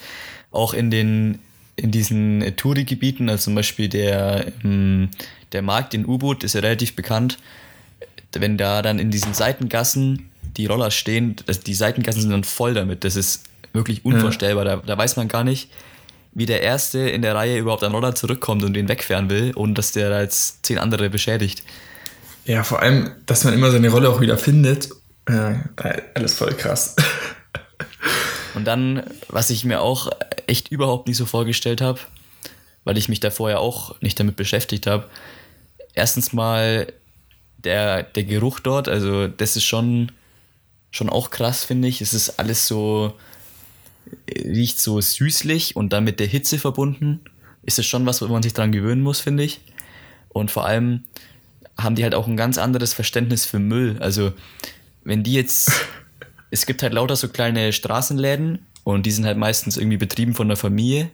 Auch in den in diesen Touri-Gebieten, also zum Beispiel der, ähm, der Markt in U-Boot ist ja relativ bekannt. Wenn da dann in diesen Seitengassen die Roller stehen, die Seitengassen sind dann voll damit. Das ist wirklich unvorstellbar. Ja. Da, da weiß man gar nicht, wie der Erste in der Reihe überhaupt an Roller zurückkommt und den wegfahren will, ohne dass der da jetzt zehn andere beschädigt.
Ja, vor allem, dass man immer seine Rolle auch wieder findet. Ja, alles voll krass.
Und dann, was ich mir auch echt überhaupt nicht so vorgestellt habe, weil ich mich da vorher auch nicht damit beschäftigt habe. Erstens mal der, der Geruch dort, also das ist schon, schon auch krass, finde ich. Es ist alles so, riecht so süßlich und dann mit der Hitze verbunden. Ist es schon was, wo man sich dran gewöhnen muss, finde ich. Und vor allem, haben die halt auch ein ganz anderes Verständnis für Müll. Also, wenn die jetzt, es gibt halt lauter so kleine Straßenläden und die sind halt meistens irgendwie betrieben von der Familie.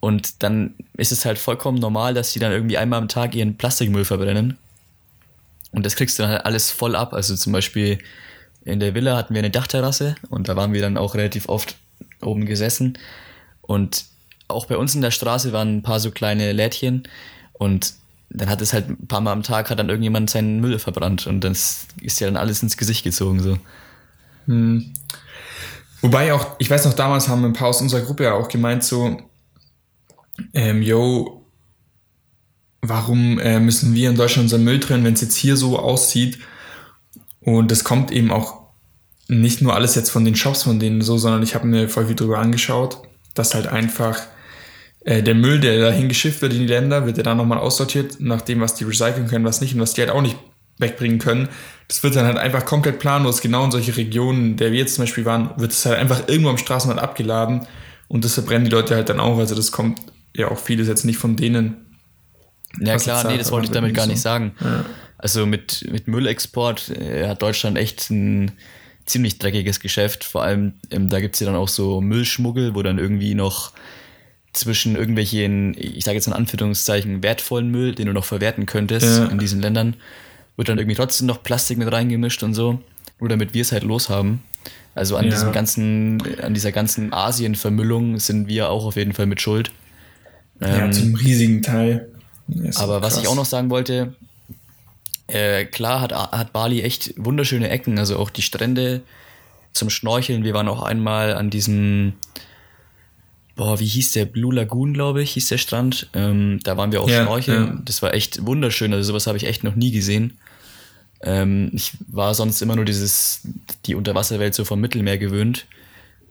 Und dann ist es halt vollkommen normal, dass die dann irgendwie einmal am Tag ihren Plastikmüll verbrennen. Und das kriegst du dann halt alles voll ab. Also zum Beispiel in der Villa hatten wir eine Dachterrasse und da waren wir dann auch relativ oft oben gesessen. Und auch bei uns in der Straße waren ein paar so kleine Lädchen und dann hat es halt ein paar Mal am Tag hat dann irgendjemand seinen Müll verbrannt und das ist ja dann alles ins Gesicht gezogen so.
Hm. Wobei auch, ich weiß noch, damals haben ein paar aus unserer Gruppe ja auch gemeint so, ähm, yo, warum äh, müssen wir in Deutschland unseren Müll trennen, wenn es jetzt hier so aussieht? Und das kommt eben auch nicht nur alles jetzt von den Shops, von denen so, sondern ich habe mir voll viel drüber angeschaut, dass halt einfach äh, der Müll, der dahin geschifft wird in die Länder, wird ja dann nochmal aussortiert, nach dem, was die recyceln können, was nicht und was die halt auch nicht wegbringen können. Das wird dann halt einfach komplett planlos, genau in solche Regionen, der wir jetzt zum Beispiel waren, wird es halt einfach irgendwo am Straßenrand abgeladen und das verbrennen die Leute halt dann auch. Also das kommt ja auch vieles jetzt nicht von denen.
Ja klar, nee, das wollte ich damit gar nicht sagen. Ja. Also mit, mit Müllexport äh, hat Deutschland echt ein ziemlich dreckiges Geschäft. Vor allem, ähm, da gibt es ja dann auch so Müllschmuggel, wo dann irgendwie noch zwischen irgendwelchen, ich sage jetzt in Anführungszeichen, wertvollen Müll, den du noch verwerten könntest ja. in diesen Ländern, wird dann irgendwie trotzdem noch Plastik mit reingemischt und so. Nur damit wir es halt loshaben. Also an ja. diesem ganzen, an dieser ganzen Asien-Vermüllung sind wir auch auf jeden Fall mit Schuld.
Ja, ähm, zum riesigen Teil.
Aber was ich auch noch sagen wollte, äh, klar hat, hat Bali echt wunderschöne Ecken, also auch die Strände zum Schnorcheln. Wir waren auch einmal an diesem, boah, wie hieß der? Blue Lagoon, glaube ich, hieß der Strand. Ähm, da waren wir auch ja, schnorcheln. Ja. Das war echt wunderschön. Also sowas habe ich echt noch nie gesehen. Ähm, ich war sonst immer nur dieses, die Unterwasserwelt so vom Mittelmeer gewöhnt.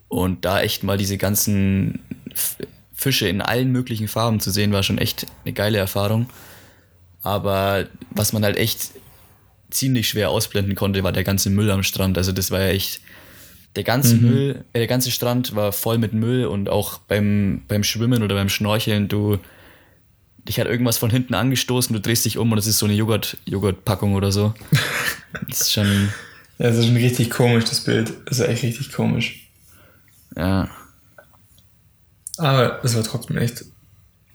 Und da echt mal diese ganzen Fische in allen möglichen Farben zu sehen, war schon echt eine geile Erfahrung. Aber was man halt echt ziemlich schwer ausblenden konnte, war der ganze Müll am Strand. Also das war ja echt der ganze mhm. Müll, äh, der ganze Strand war voll mit Müll und auch beim, beim Schwimmen oder beim Schnorcheln, du, dich hat irgendwas von hinten angestoßen, du drehst dich um und es ist so eine Joghurt, Joghurtpackung oder so. das ist schon.
Ja, das ist schon richtig komisch, das Bild. Das ist echt richtig komisch.
Ja.
Aber es war trotzdem echt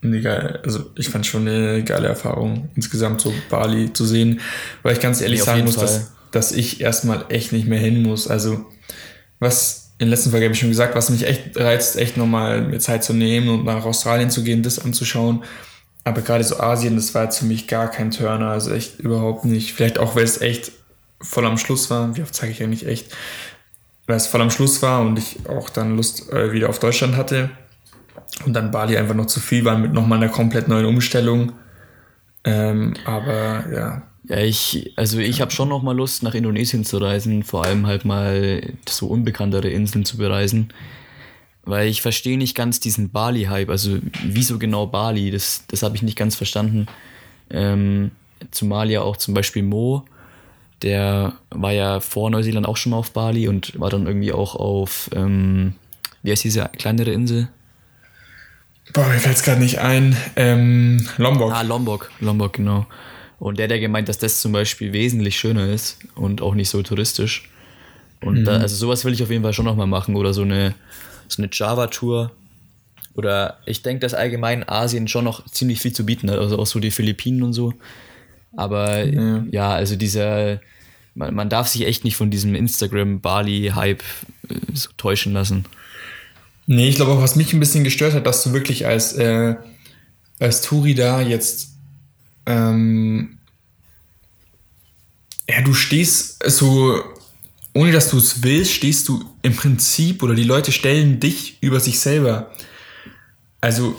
eine geile, also ich fand schon eine geile Erfahrung, insgesamt so Bali zu sehen, weil ich ganz ehrlich nee, sagen muss, dass, dass ich erstmal echt nicht mehr hin muss. Also was in der letzten Folge habe ich schon gesagt, was mich echt reizt, echt nochmal mir Zeit zu nehmen und nach Australien zu gehen, das anzuschauen. Aber gerade so Asien, das war für mich gar kein Turner, also echt überhaupt nicht. Vielleicht auch, weil es echt voll am Schluss war. Wie oft zeige ich eigentlich echt? Weil es voll am Schluss war und ich auch dann Lust äh, wieder auf Deutschland hatte. Und dann Bali einfach noch zu viel war mit nochmal einer komplett neuen Umstellung. Ähm, aber ja,
ja, ich, also ich habe schon noch mal Lust, nach Indonesien zu reisen, vor allem halt mal so unbekanntere Inseln zu bereisen. Weil ich verstehe nicht ganz diesen Bali-Hype. Also wieso genau Bali? Das, das habe ich nicht ganz verstanden. Ähm, zumal ja auch zum Beispiel Mo, der war ja vor Neuseeland auch schon mal auf Bali und war dann irgendwie auch auf, ähm, wie heißt diese kleinere Insel?
Boah, mir fällt es gerade nicht ein. Ähm, Lombok.
Ah, Lombok, Lombok, genau. Und der, der gemeint, dass das zum Beispiel wesentlich schöner ist und auch nicht so touristisch. Und mhm. da, also sowas will ich auf jeden Fall schon nochmal machen oder so eine, so eine Java-Tour. Oder ich denke, dass allgemein Asien schon noch ziemlich viel zu bieten hat, also auch so die Philippinen und so. Aber ja, ja also dieser, man, man darf sich echt nicht von diesem Instagram-Bali-Hype äh, so täuschen lassen.
Nee, ich glaube auch, was mich ein bisschen gestört hat, dass du wirklich als, äh, als Touri da jetzt, ähm, ja, du stehst so, ohne dass du es willst, stehst du im Prinzip oder die Leute stellen dich über sich selber. Also,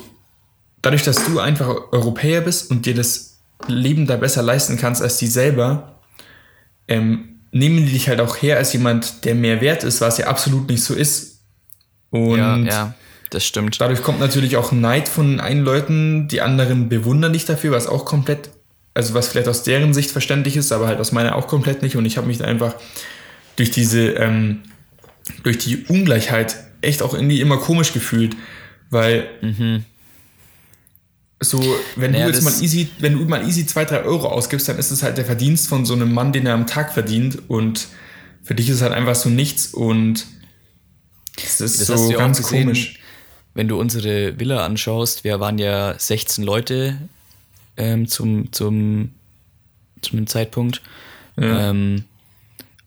dadurch, dass du einfach Europäer bist und dir das Leben da besser leisten kannst als die selber, ähm, nehmen die dich halt auch her als jemand, der mehr wert ist, was ja absolut nicht so ist. Und
ja, ja, das stimmt.
Dadurch kommt natürlich auch Neid von einen Leuten, die anderen bewundern dich dafür, was auch komplett, also was vielleicht aus deren Sicht verständlich ist, aber halt aus meiner auch komplett nicht. Und ich habe mich da einfach durch diese, ähm, durch die Ungleichheit echt auch irgendwie immer komisch gefühlt, weil mhm. so, wenn naja, du jetzt mal easy, wenn du mal easy zwei, drei Euro ausgibst, dann ist es halt der Verdienst von so einem Mann, den er am Tag verdient und für dich ist es halt einfach so nichts und das ist das so
ganz gesehen, komisch. Wenn du unsere Villa anschaust, wir waren ja 16 Leute ähm, zum, zum, zu einem Zeitpunkt. Ja. Ähm,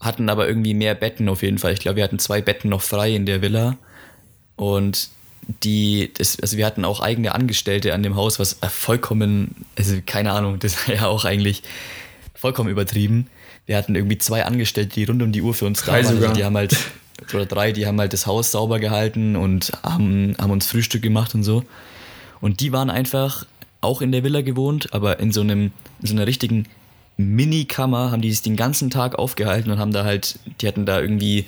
hatten aber irgendwie mehr Betten auf jeden Fall. Ich glaube, wir hatten zwei Betten noch frei in der Villa. Und die, das, also wir hatten auch eigene Angestellte an dem Haus, was vollkommen, also keine Ahnung, das war ja auch eigentlich vollkommen übertrieben. Wir hatten irgendwie zwei Angestellte, die rund um die Uhr für uns da waren. Also die haben halt oder drei, die haben halt das Haus sauber gehalten und haben, haben uns Frühstück gemacht und so. Und die waren einfach auch in der Villa gewohnt, aber in so einem, in so einer richtigen Mini-Kammer haben die sich den ganzen Tag aufgehalten und haben da halt, die hatten da irgendwie,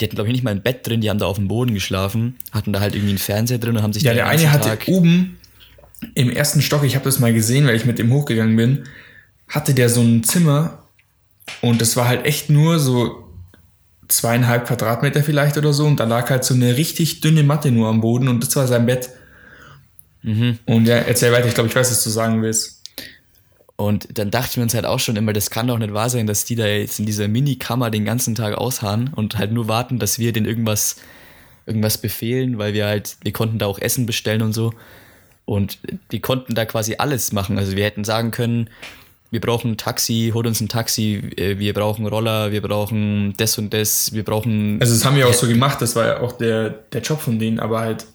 die hatten glaube ich nicht mal ein Bett drin, die haben da auf dem Boden geschlafen, hatten da halt irgendwie einen Fernseher drin und haben sich
Ja, der eine hatte Tag oben im ersten Stock, ich habe das mal gesehen, weil ich mit dem hochgegangen bin, hatte der so ein Zimmer und das war halt echt nur so zweieinhalb Quadratmeter vielleicht oder so und da lag halt so eine richtig dünne Matte nur am Boden und das war sein Bett. Mhm. Und ja, erzähl weiter, ich glaube, ich weiß, was du sagen willst.
Und dann dachten wir uns halt auch schon immer, das kann doch nicht wahr sein, dass die da jetzt in dieser Mini-Kammer den ganzen Tag ausharren und halt nur warten, dass wir denen irgendwas, irgendwas befehlen, weil wir halt, wir konnten da auch Essen bestellen und so. Und die konnten da quasi alles machen. Also wir hätten sagen können, wir brauchen ein Taxi, holt uns ein Taxi, äh, wir brauchen Roller, wir brauchen das und das, wir brauchen.
Also das haben wir auch so gemacht, das war ja auch der, der Job von denen, aber halt.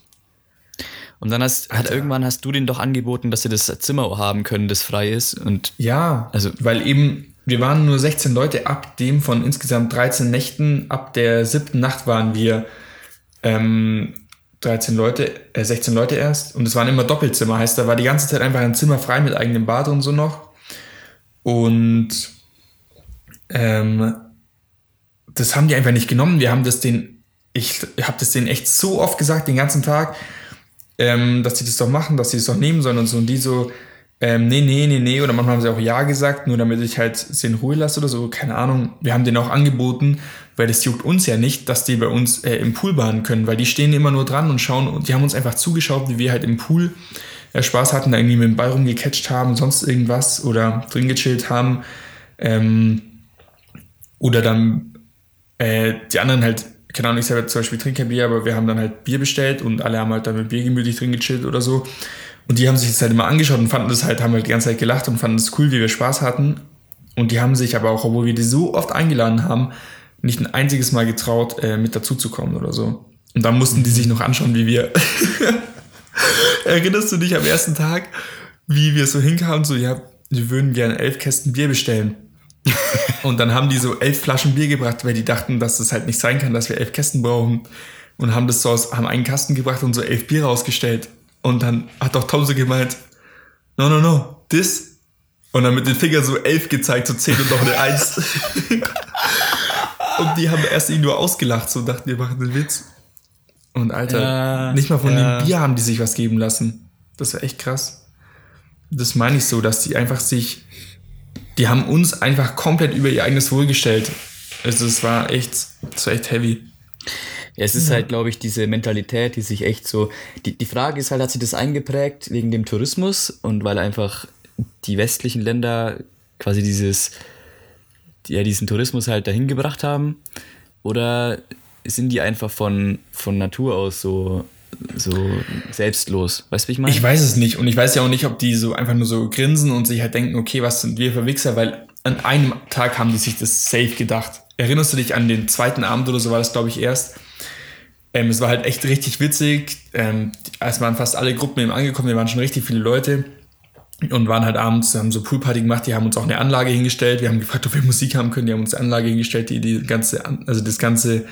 Und dann hast, hat irgendwann hast du denen doch angeboten, dass sie das Zimmer haben können, das frei ist. Und
ja, also weil eben, wir waren nur 16 Leute, ab dem von insgesamt 13 Nächten, ab der siebten Nacht waren wir ähm, 13 Leute, äh, 16 Leute erst. Und es waren immer Doppelzimmer, heißt, da war die ganze Zeit einfach ein Zimmer frei mit eigenem Bad und so noch. Und ähm, das haben die einfach nicht genommen. Wir haben das den, ich habe das denen echt so oft gesagt, den ganzen Tag, ähm, dass sie das doch machen, dass sie das doch nehmen sollen und so. Und die so, ähm, nee, nee, nee, nee. Oder manchmal haben sie auch Ja gesagt, nur damit ich halt sie in Ruhe lasse oder so. Keine Ahnung. Wir haben denen auch angeboten, weil das juckt uns ja nicht, dass die bei uns äh, im Pool baden können, weil die stehen immer nur dran und schauen und die haben uns einfach zugeschaut, wie wir halt im Pool äh, Spaß hatten, da irgendwie mit dem Ball rumgecatcht haben, sonst irgendwas oder drin gechillt haben. Ähm, oder dann äh, die anderen halt, keine Ahnung, ich selber zum Beispiel trinke Bier, aber wir haben dann halt Bier bestellt und alle haben halt dann mit Bier gemütlich drin gechillt oder so. Und die haben sich das halt immer angeschaut und fanden das halt, haben halt die ganze Zeit gelacht und fanden es cool, wie wir Spaß hatten. Und die haben sich aber auch, obwohl wir die so oft eingeladen haben, nicht ein einziges Mal getraut, äh, mit dazuzukommen oder so. Und dann mussten die sich noch anschauen, wie wir Erinnerst du dich am ersten Tag, wie wir so hinkamen, so, ja, wir würden gerne elf Kästen Bier bestellen. und dann haben die so elf Flaschen Bier gebracht, weil die dachten, dass das halt nicht sein kann, dass wir elf Kästen brauchen. Und haben das so aus, haben einen Kasten gebracht und so elf Bier rausgestellt. Und dann hat doch Tom so gemeint, no, no, no, this. Und dann mit den Fingern so elf gezeigt, so zehn und noch eine Eins. und die haben erst ihn nur ausgelacht, so dachten, wir machen einen Witz. Und Alter, ja, nicht mal von ja. dem Bier haben die sich was geben lassen. Das war echt krass. Das meine ich so, dass die einfach sich, die haben uns einfach komplett über ihr eigenes Wohl gestellt. Also es war echt, es war echt heavy.
Ja, es ist halt, glaube ich, diese Mentalität, die sich echt so. Die, die Frage ist halt, hat sie das eingeprägt wegen dem Tourismus und weil einfach die westlichen Länder quasi dieses, ja, diesen Tourismus halt dahin gebracht haben? Oder sind die einfach von, von Natur aus so, so selbstlos? Weißt du, wie ich meine?
Ich weiß es nicht. Und ich weiß ja auch nicht, ob die so einfach nur so grinsen und sich halt denken, okay, was sind wir für Wichser? Weil an einem Tag haben die sich das safe gedacht. Erinnerst du dich an den zweiten Abend oder so war das, glaube ich, erst? Ähm, es war halt echt richtig witzig. Ähm, es waren fast alle Gruppen eben angekommen, wir waren schon richtig viele Leute und waren halt abends, haben so Poolparty gemacht, die haben uns auch eine Anlage hingestellt. Wir haben gefragt, ob wir Musik haben können, die haben uns eine Anlage hingestellt, die die ganze, also das ganze,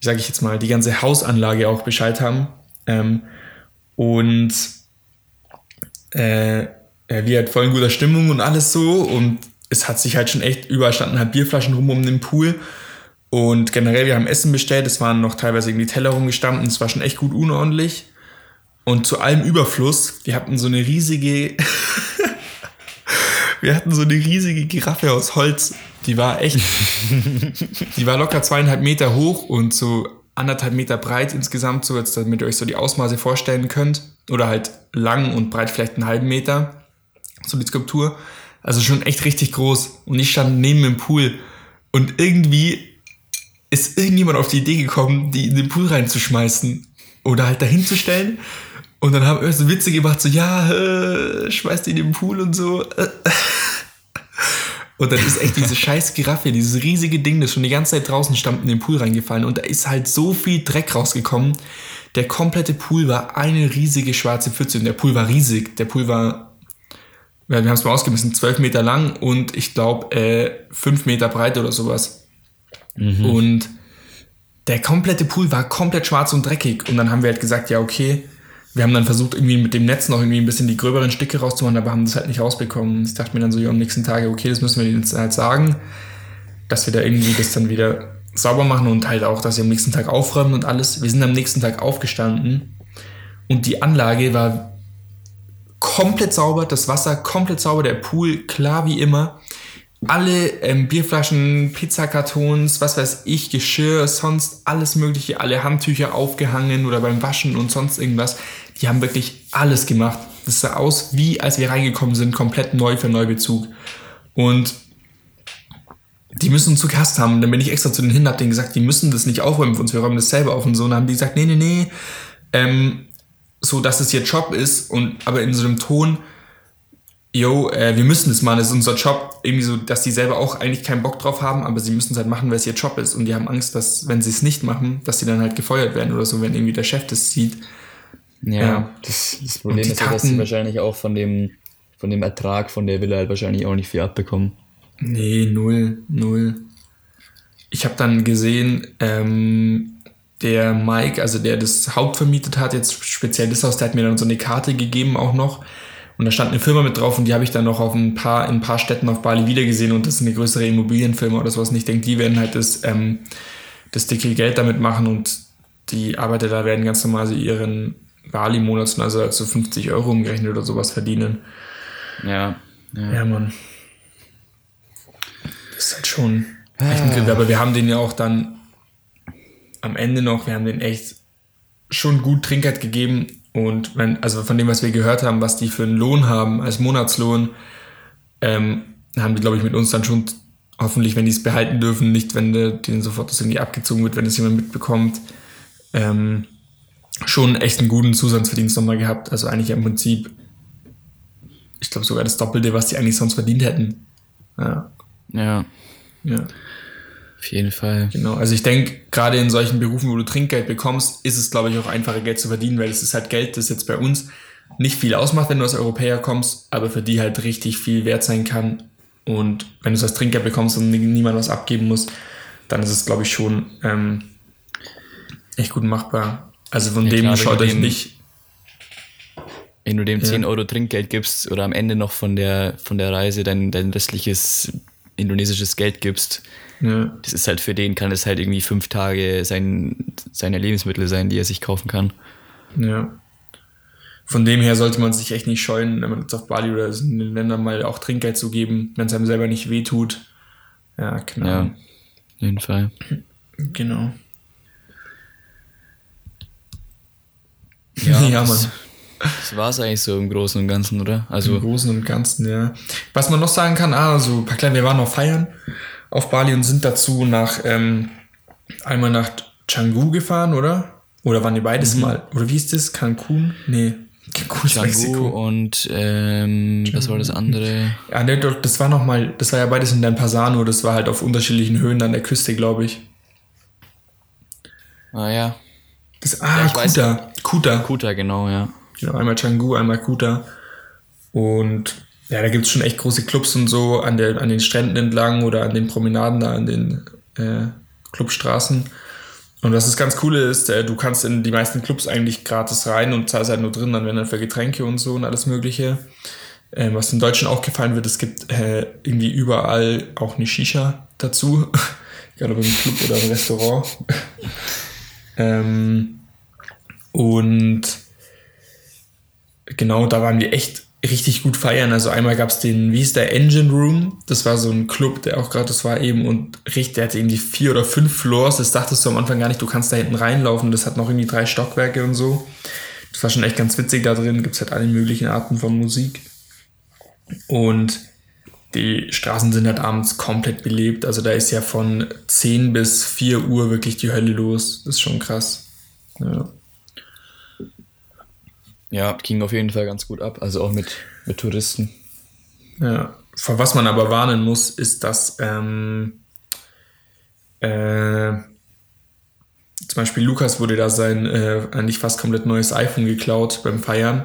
sage ich jetzt mal, die ganze Hausanlage auch Bescheid haben. Ähm, und äh, wir halt voll in guter Stimmung und alles so und es hat sich halt schon echt, überall standen halt Bierflaschen rum um den Pool und generell, wir haben Essen bestellt, es waren noch teilweise irgendwie Teller rumgestanden, es war schon echt gut unordentlich. Und zu allem Überfluss, wir hatten so eine riesige, wir hatten so eine riesige Giraffe aus Holz. Die war echt, die war locker zweieinhalb Meter hoch und so anderthalb Meter breit insgesamt, so jetzt, damit ihr euch so die Ausmaße vorstellen könnt. Oder halt lang und breit vielleicht einen halben Meter, so die Skulptur. Also schon echt richtig groß. Und ich stand neben dem Pool und irgendwie ist irgendjemand auf die Idee gekommen, die in den Pool reinzuschmeißen oder halt dahin zu stellen. Und dann haben wir so Witze gemacht, so, ja, äh, schmeißt die in den Pool und so. Und dann ist echt diese scheiß Giraffe, dieses riesige Ding, das schon die ganze Zeit draußen stand, in den Pool reingefallen. Und da ist halt so viel Dreck rausgekommen. Der komplette Pool war eine riesige schwarze Pfütze. Und der Pool war riesig. Der Pool war, wir haben es mal ausgemessen, 12 Meter lang und ich glaube äh, 5 Meter breit oder sowas. Mhm. Und der komplette Pool war komplett schwarz und dreckig. Und dann haben wir halt gesagt, ja, okay. Wir haben dann versucht, irgendwie mit dem Netz noch irgendwie ein bisschen die gröberen Stücke rauszumachen, aber haben das halt nicht rausbekommen. Ich dachte mir dann so, ja, am nächsten Tag, okay, das müssen wir jetzt halt sagen, dass wir da irgendwie das dann wieder sauber machen und halt auch, dass wir am nächsten Tag aufräumen und alles. Wir sind am nächsten Tag aufgestanden und die Anlage war komplett sauber, das Wasser komplett sauber, der Pool klar wie immer alle ähm, Bierflaschen, Pizzakartons, was weiß ich, Geschirr, sonst alles mögliche, alle Handtücher aufgehangen oder beim Waschen und sonst irgendwas. Die haben wirklich alles gemacht. Das sah aus, wie als wir reingekommen sind, komplett neu für Neubezug. Und die müssen uns zu Gast haben. Dann bin ich extra zu den hin, hab denen gesagt, die müssen das nicht aufräumen für uns, wir räumen das selber auf und so. Und dann haben die gesagt, nee, nee, nee, ähm, so dass es ihr Job ist und aber in so einem Ton, yo, äh, wir müssen das machen, das ist unser Job. Irgendwie so, dass die selber auch eigentlich keinen Bock drauf haben, aber sie müssen es halt machen, weil es ihr Job ist. Und die haben Angst, dass, wenn sie es nicht machen, dass sie dann halt gefeuert werden oder so, wenn irgendwie der Chef das sieht.
Ja, ja. Das, das Problem ist ja, dass sie wahrscheinlich auch von dem, von dem Ertrag von der Villa halt wahrscheinlich auch nicht viel abbekommen.
Nee, null, null. Ich habe dann gesehen, ähm, der Mike, also der das Hauptvermietet hat, jetzt speziell das Haus, der hat mir dann so eine Karte gegeben auch noch und da stand eine Firma mit drauf und die habe ich dann noch auf ein paar, in ein paar Städten auf Bali wiedergesehen und das ist eine größere Immobilienfirma oder sowas. Und ich denke, die werden halt das, ähm, das dicke Geld damit machen und die Arbeiter da werden ganz normal so ihren Bali-Monats, also so 50 Euro umgerechnet oder sowas verdienen.
Ja.
Ja, ja Mann. Das ist halt schon echt ein Griff. Aber wir haben den ja auch dann am Ende noch, wir haben den echt schon gut Trinkgeld gegeben und wenn, also von dem, was wir gehört haben, was die für einen Lohn haben als Monatslohn, ähm, haben die, glaube ich, mit uns dann schon hoffentlich, wenn die es behalten dürfen, nicht, wenn der, denen sofort das irgendwie abgezogen wird, wenn es jemand mitbekommt, ähm, schon echt einen guten Zusatzverdienst nochmal gehabt. Also eigentlich im Prinzip, ich glaube sogar das Doppelte, was die eigentlich sonst verdient hätten. Ja.
Ja.
Ja.
Auf jeden Fall.
Genau, also ich denke, gerade in solchen Berufen, wo du Trinkgeld bekommst, ist es, glaube ich, auch einfacher, Geld zu verdienen, weil es ist halt Geld, das jetzt bei uns nicht viel ausmacht, wenn du als Europäer kommst, aber für die halt richtig viel wert sein kann. Und wenn du es als Trinkgeld bekommst und niemand was abgeben muss, dann ist es, glaube ich, schon ähm, echt gut machbar. Also von ja, dem klar, schaut euch nicht.
Wenn du dem ja. 10 Euro Trinkgeld gibst oder am Ende noch von der, von der Reise dein, dein restliches indonesisches Geld gibst, ja. Das ist halt für den, kann es halt irgendwie fünf Tage sein, seine Lebensmittel sein, die er sich kaufen kann.
Ja. Von dem her sollte man sich echt nicht scheuen, wenn man jetzt auf Bali oder in den Ländern mal auch Trinkgeld zu geben, wenn es einem selber nicht wehtut. Ja, genau. Ja, auf
jeden Fall.
Genau.
Ja, ja Mann. Das war es eigentlich so im Großen und Ganzen, oder?
Also Im Großen und Ganzen, ja. Was man noch sagen kann, ah, so ein paar kleine, wir waren noch feiern auf Bali und sind dazu nach ähm, einmal nach Canggu gefahren, oder? Oder waren die beides
Mhm.
mal? Oder wie ist das? Cancun? Nee. Cancun ist Mexiko.
und ähm, was war das andere?
Ja, nee, das war noch mal, das war ja beides in Pasano, das war halt auf unterschiedlichen Höhen an der Küste, glaube ich.
Ah ja,
Das, ah,
weiß.
Kuta. Kuta.
Kuta, genau, ja.
Genau, einmal Canggu, einmal Kuta. Und ja, da gibt es schon echt große Clubs und so an, der, an den Stränden entlang oder an den Promenaden da, an den äh, Clubstraßen. Und was das ganz Coole ist, äh, du kannst in die meisten Clubs eigentlich gratis rein und zahlst halt nur drin, dann werden dann für Getränke und so und alles Mögliche. Ähm, was den Deutschen auch gefallen wird, es gibt äh, irgendwie überall auch eine Shisha dazu. Egal ob im Club oder im Restaurant. ähm, und genau, da waren wir echt richtig gut feiern. Also einmal gab es den, wie hieß der, Engine Room. Das war so ein Club, der auch gerade, das war eben und richtig, der hatte irgendwie vier oder fünf Floors. Das dachtest du am Anfang gar nicht, du kannst da hinten reinlaufen. Das hat noch irgendwie drei Stockwerke und so. Das war schon echt ganz witzig da drin. Gibt es halt alle möglichen Arten von Musik. Und die Straßen sind halt abends komplett belebt. Also da ist ja von 10 bis 4 Uhr wirklich die Hölle los. Das ist schon krass. Ja.
Ja, ging auf jeden Fall ganz gut ab. Also auch mit, mit Touristen.
Ja, vor was man aber warnen muss, ist, dass ähm, äh, zum Beispiel Lukas wurde da sein äh, eigentlich fast komplett neues iPhone geklaut beim Feiern.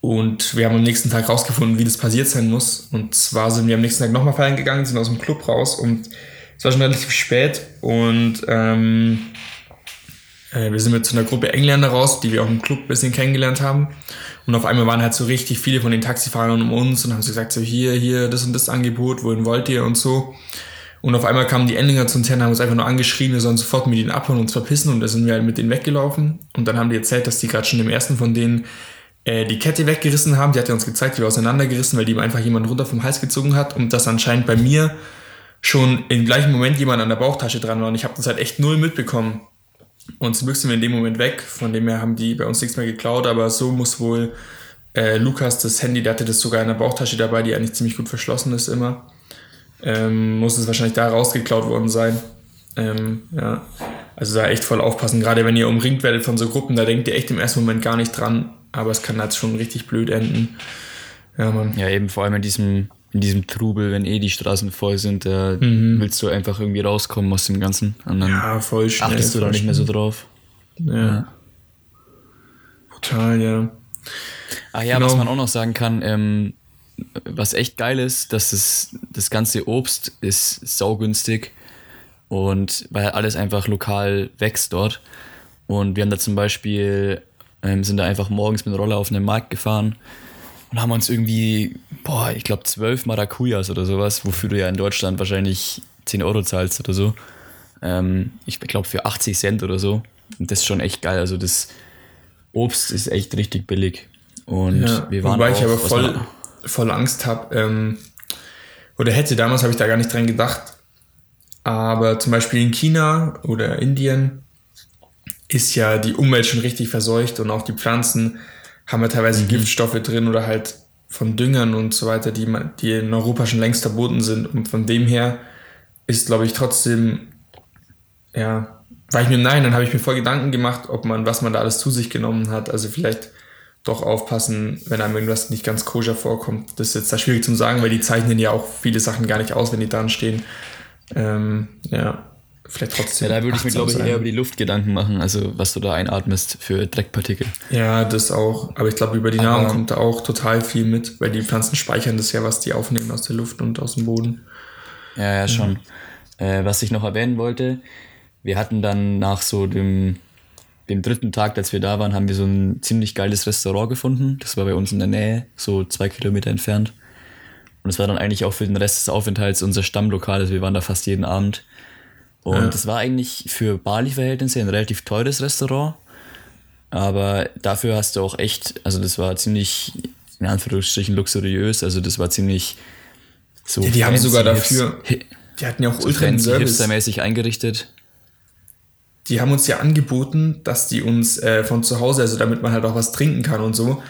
Und wir haben am nächsten Tag rausgefunden, wie das passiert sein muss. Und zwar sind wir am nächsten Tag nochmal feiern gegangen, sind aus dem Club raus und es war schon relativ spät. Und ähm, äh, wir sind mit so einer Gruppe Engländer raus, die wir auch im Club ein bisschen kennengelernt haben. Und auf einmal waren halt so richtig viele von den Taxifahrern um uns und haben so gesagt, so hier, hier, das und das Angebot, wohin wollt ihr und so. Und auf einmal kamen die Engländer zu uns her und haben uns einfach nur angeschrien, wir sollen sofort mit ihnen abhauen und uns verpissen. Und da sind wir halt mit denen weggelaufen. Und dann haben die erzählt, dass die gerade schon dem ersten von denen äh, die Kette weggerissen haben. Die hat er uns gezeigt, die war auseinandergerissen, weil die ihm einfach jemand runter vom Hals gezogen hat. Und dass anscheinend bei mir schon im gleichen Moment jemand an der Bauchtasche dran war. Und ich habe das halt echt null mitbekommen. Und zum Glück sind wir in dem Moment weg. Von dem her haben die bei uns nichts mehr geklaut. Aber so muss wohl äh, Lukas das Handy, der hatte das sogar in der Bauchtasche dabei, die eigentlich ziemlich gut verschlossen ist immer. Ähm, muss es wahrscheinlich da rausgeklaut worden sein. Ähm, ja. Also da echt voll aufpassen. Gerade wenn ihr umringt werdet von so Gruppen, da denkt ihr echt im ersten Moment gar nicht dran. Aber es kann halt schon richtig blöd enden. Ja, Mann.
Ja, eben vor allem in diesem, in diesem Trubel, wenn eh die Straßen voll sind, da willst du einfach irgendwie rauskommen aus dem Ganzen. Und dann
Ja, voll schnell.
achtest du da nicht mehr so drauf.
Ja. Total, ja.
Ach ja,
Genau.
was man auch noch sagen kann, ähm, was echt geil ist, dass das, das ganze Obst ist saugünstig und weil alles einfach lokal wächst dort. Und wir haben da zum Beispiel, ähm, sind da einfach morgens mit dem Roller auf einen Markt gefahren und haben uns irgendwie, boah, ich glaube zwölf Maracujas oder sowas, wofür du ja in Deutschland wahrscheinlich 10 Euro zahlst oder so. Ähm, ich glaube für 80 Cent oder so. Und das ist schon echt geil. Also das Obst ist echt richtig billig. Und
Ja,
wir waren
wobei
auch,
ich aber voll, voll Angst habe. Ähm, oder hätte, damals habe ich da gar nicht dran gedacht. Aber zum Beispiel in China oder Indien ist ja die Umwelt schon richtig verseucht und auch die Pflanzen haben ja teilweise Giftstoffe drin oder halt von Düngern und so weiter, die, man, die in Europa schon längst verboten sind. Und von dem her ist, glaube ich, trotzdem, ja, war ich mir nein, dann habe ich mir voll Gedanken gemacht, ob man, was man da alles zu sich genommen hat. Also vielleicht doch aufpassen, wenn einem irgendwas nicht ganz koscher vorkommt. Das ist jetzt da schwierig zu sagen, weil die zeichnen ja auch viele Sachen gar nicht aus, wenn die dran stehen. Ähm, ja, vielleicht trotzdem.
Ja, da würde ich mir, glaube ich, eher über die Luft Gedanken machen, also was du da einatmest für Dreckpartikel.
Ja, das auch. Aber ich glaube, über die
Aber-
Nahrung kommt da auch total viel mit, weil die Pflanzen speichern das ja, was die aufnehmen aus der Luft und aus dem Boden.
Ja, ja, schon. Äh, was ich noch erwähnen wollte, wir hatten dann nach so dem, dem dritten Tag, als wir da waren, haben wir so ein ziemlich geiles Restaurant gefunden. Das war bei uns in der Nähe, so zwei Kilometer entfernt. Und es war dann eigentlich auch für den Rest des Aufenthalts unser Stammlokal. Also wir waren da fast jeden Abend. Und es war eigentlich für Bali-Verhältnisse ein relativ teures Restaurant. Aber dafür hast du auch echt, also das war ziemlich, in Anführungsstrichen, luxuriös. Also das war ziemlich so.
Ja, die haben sogar dafür, die hatten ja auch
so
ultra
hipstermäßig eingerichtet.
Die haben uns ja angeboten, dass die uns äh, von zu Hause, also damit man halt auch was trinken kann und so,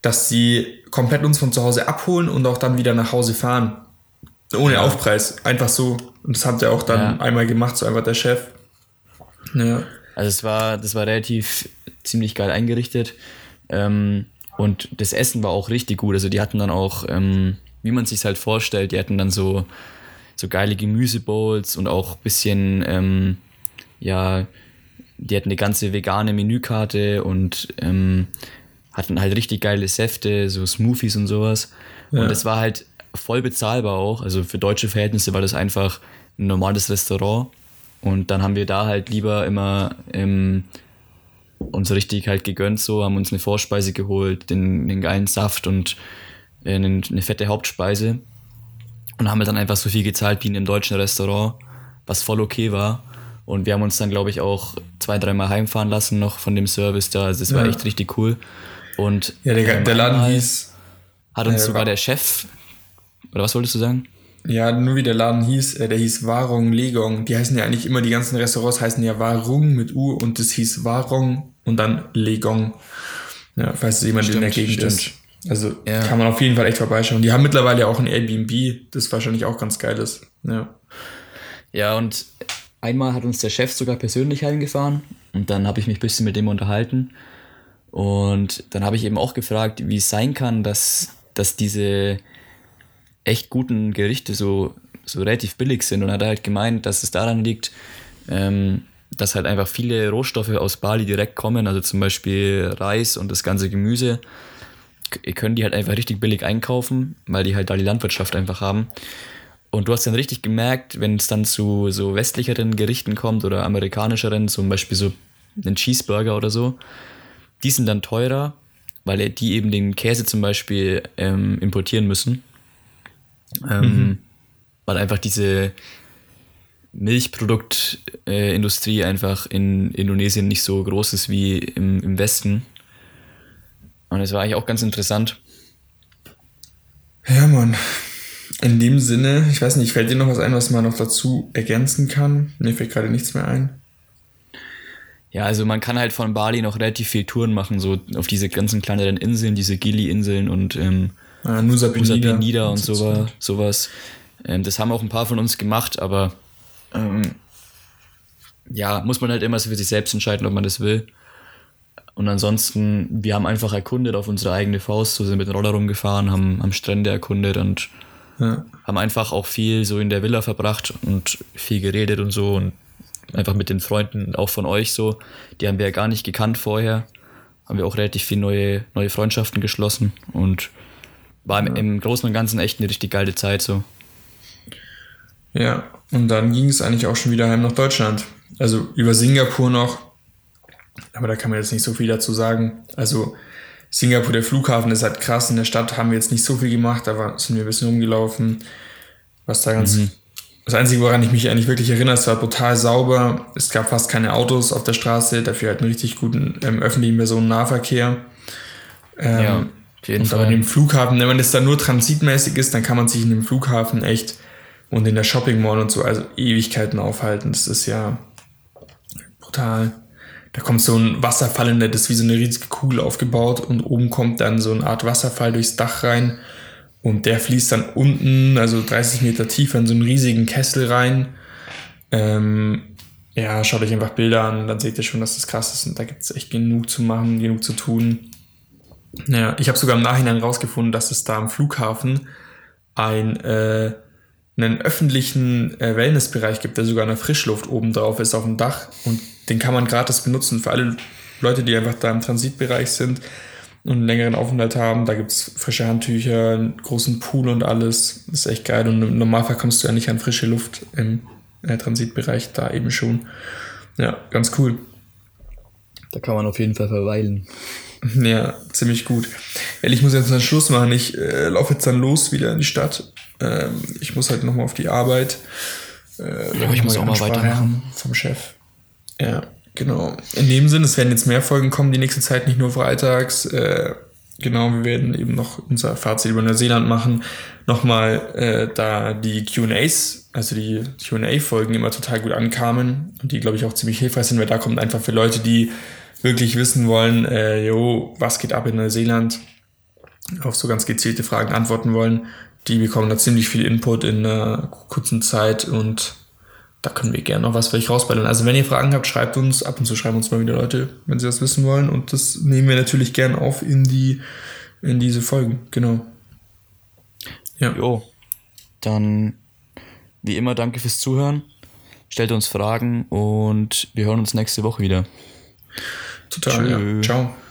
dass sie komplett uns von zu Hause abholen und auch dann wieder nach Hause fahren. Ohne Aufpreis. Einfach so. Und das hat er auch dann
Ja.
einmal gemacht, so einfach der Chef.
Ja. Also es war, das war relativ ziemlich geil eingerichtet. Ähm, und das Essen war auch richtig gut. Also die hatten dann auch, ähm, wie man sich halt vorstellt, die hatten dann so, so geile Gemüsebowls und auch bisschen, ähm, ja, die hatten eine ganze vegane Menükarte und ähm, hatten halt richtig geile Säfte, so Smoothies und sowas. Ja. Und das war halt voll bezahlbar auch. Also für deutsche Verhältnisse war das einfach ein normales Restaurant. Und dann haben wir da halt lieber immer ähm, uns richtig halt gegönnt, so, haben uns eine Vorspeise geholt, den, den geilen Saft und äh, eine, eine fette Hauptspeise. Und haben dann einfach so viel gezahlt wie in einem deutschen Restaurant, was voll okay war. Und wir haben uns dann, glaube ich, auch zwei, dreimal heimfahren lassen noch von dem Service da. Also es war echt richtig cool. Und
ja, der, der Laden hieß.
Hat uns äh, sogar der Chef. Oder was wolltest du sagen?
Ja, nur wie der Laden hieß, äh, der hieß Warong Legong. Die heißen ja eigentlich immer, die ganzen Restaurants heißen ja Warung mit U und das hieß Warong und dann Legong. Ja, falls es jemand stimmt, in der Gegend stimmt. ist. Also ja. kann man auf jeden Fall echt vorbeischauen. Die haben mittlerweile auch ein Airbnb, das wahrscheinlich auch ganz geil ist. Ja.
Ja, und einmal hat uns der Chef sogar persönlich heimgefahren und dann habe ich mich ein bisschen mit dem unterhalten. Und dann habe ich eben auch gefragt, wie es sein kann, dass, dass diese echt guten Gerichte so, so relativ billig sind. Und hat halt gemeint, dass es daran liegt, ähm, dass halt einfach viele Rohstoffe aus Bali direkt kommen, also zum Beispiel Reis und das ganze Gemüse, können die halt einfach richtig billig einkaufen, weil die halt da die Landwirtschaft einfach haben. Und du hast dann richtig gemerkt, wenn es dann zu so westlicheren Gerichten kommt oder amerikanischeren, zum Beispiel so einen Cheeseburger oder so, die sind dann teurer, weil die eben den Käse zum Beispiel ähm, importieren müssen. Ähm, mhm. Weil einfach diese Milchproduktindustrie äh, einfach in Indonesien nicht so groß ist wie im, im Westen. Und das war eigentlich auch ganz interessant.
Ja, Mann. In dem Sinne, ich weiß nicht, fällt dir noch was ein, was man noch dazu ergänzen kann? Mir fällt gerade nichts mehr ein.
Ja, also man kann halt von Bali noch relativ viel Touren machen, so auf diese ganzen kleineren Inseln, diese Gili-Inseln und ähm, ah, Nusa Penida, Penida und sowas. sowas. Ähm, das haben auch ein paar von uns gemacht, aber ähm, ja, muss man halt immer so für sich selbst entscheiden, ob man das will. Und ansonsten, wir haben einfach erkundet auf unsere eigene Faust, so sind mit dem Roller rumgefahren, haben am Strände erkundet und ja. haben einfach auch viel so in der Villa verbracht und viel geredet und so und einfach mit den Freunden, auch von euch so, die haben wir ja gar nicht gekannt vorher, haben wir auch relativ viel neue, neue Freundschaften geschlossen und war im, im Großen und Ganzen echt eine richtig geile Zeit so.
Ja, und dann ging es eigentlich auch schon wieder heim nach Deutschland. Also über Singapur noch, aber da kann man jetzt nicht so viel dazu sagen. Also Singapur, der Flughafen ist halt krass. In der Stadt haben wir jetzt nicht so viel gemacht, aber sind wir ein bisschen rumgelaufen. Was da ganz. Mhm. Das Einzige, woran ich mich eigentlich wirklich erinnere, es war brutal sauber. Es gab fast keine Autos auf der Straße, dafür halt einen richtig guten ähm, öffentlichen Personennahverkehr. Ähm, ja, auf jeden und Fall. Aber in dem Flughafen, wenn man das da nur transitmäßig ist, dann kann man sich in dem Flughafen echt und in der Shopping Mall und so, also Ewigkeiten aufhalten. Das ist ja brutal da kommt so ein Wasserfall in der, das ist wie so eine riesige Kugel aufgebaut und oben kommt dann so eine Art Wasserfall durchs Dach rein und der fließt dann unten, also 30 Meter tiefer in so einen riesigen Kessel rein. Ähm, ja, schaut euch einfach Bilder an, dann seht ihr schon, dass das krass ist und da gibt es echt genug zu machen, genug zu tun. Naja, ich habe sogar im Nachhinein rausgefunden, dass es da am Flughafen ein, äh, einen öffentlichen äh, Wellnessbereich gibt, der sogar eine Frischluft oben drauf ist auf dem Dach und den kann man gratis benutzen für alle Leute, die einfach da im Transitbereich sind und einen längeren Aufenthalt haben. Da gibt es frische Handtücher, einen großen Pool und alles. Ist echt geil. Und im Normalfall kommst du ja nicht an frische Luft im äh, Transitbereich, da eben schon. Ja, ganz cool.
Da kann man auf jeden Fall verweilen.
Ja, ziemlich gut. Ich muss jetzt einen Schluss machen. Ich äh, laufe jetzt dann los wieder in die Stadt. Ähm, ich muss halt nochmal auf die Arbeit. Äh, ja, ich muss auch mal weitermachen. Vom Chef. Ja, genau. In dem Sinne, es werden jetzt mehr Folgen kommen, die nächste Zeit, nicht nur freitags. Äh, genau, wir werden eben noch unser Fazit über Neuseeland machen. Nochmal, äh, da die QAs, also die QA-Folgen immer total gut ankamen und die, glaube ich, auch ziemlich hilfreich sind, weil da kommt einfach für Leute, die wirklich wissen wollen, äh, jo, was geht ab in Neuseeland, auf so ganz gezielte Fragen antworten wollen. Die bekommen da ziemlich viel Input in einer kurzen Zeit und da können wir gerne noch was für euch rausballern. Also wenn ihr Fragen habt, schreibt uns. Ab und zu schreiben uns mal wieder Leute, wenn sie das wissen wollen. Und das nehmen wir natürlich gerne auf in die in diese Folgen. Genau.
Ja. Jo. Dann wie immer danke fürs Zuhören. Stellt uns Fragen und wir hören uns nächste Woche wieder.
Total. Ja. Ciao.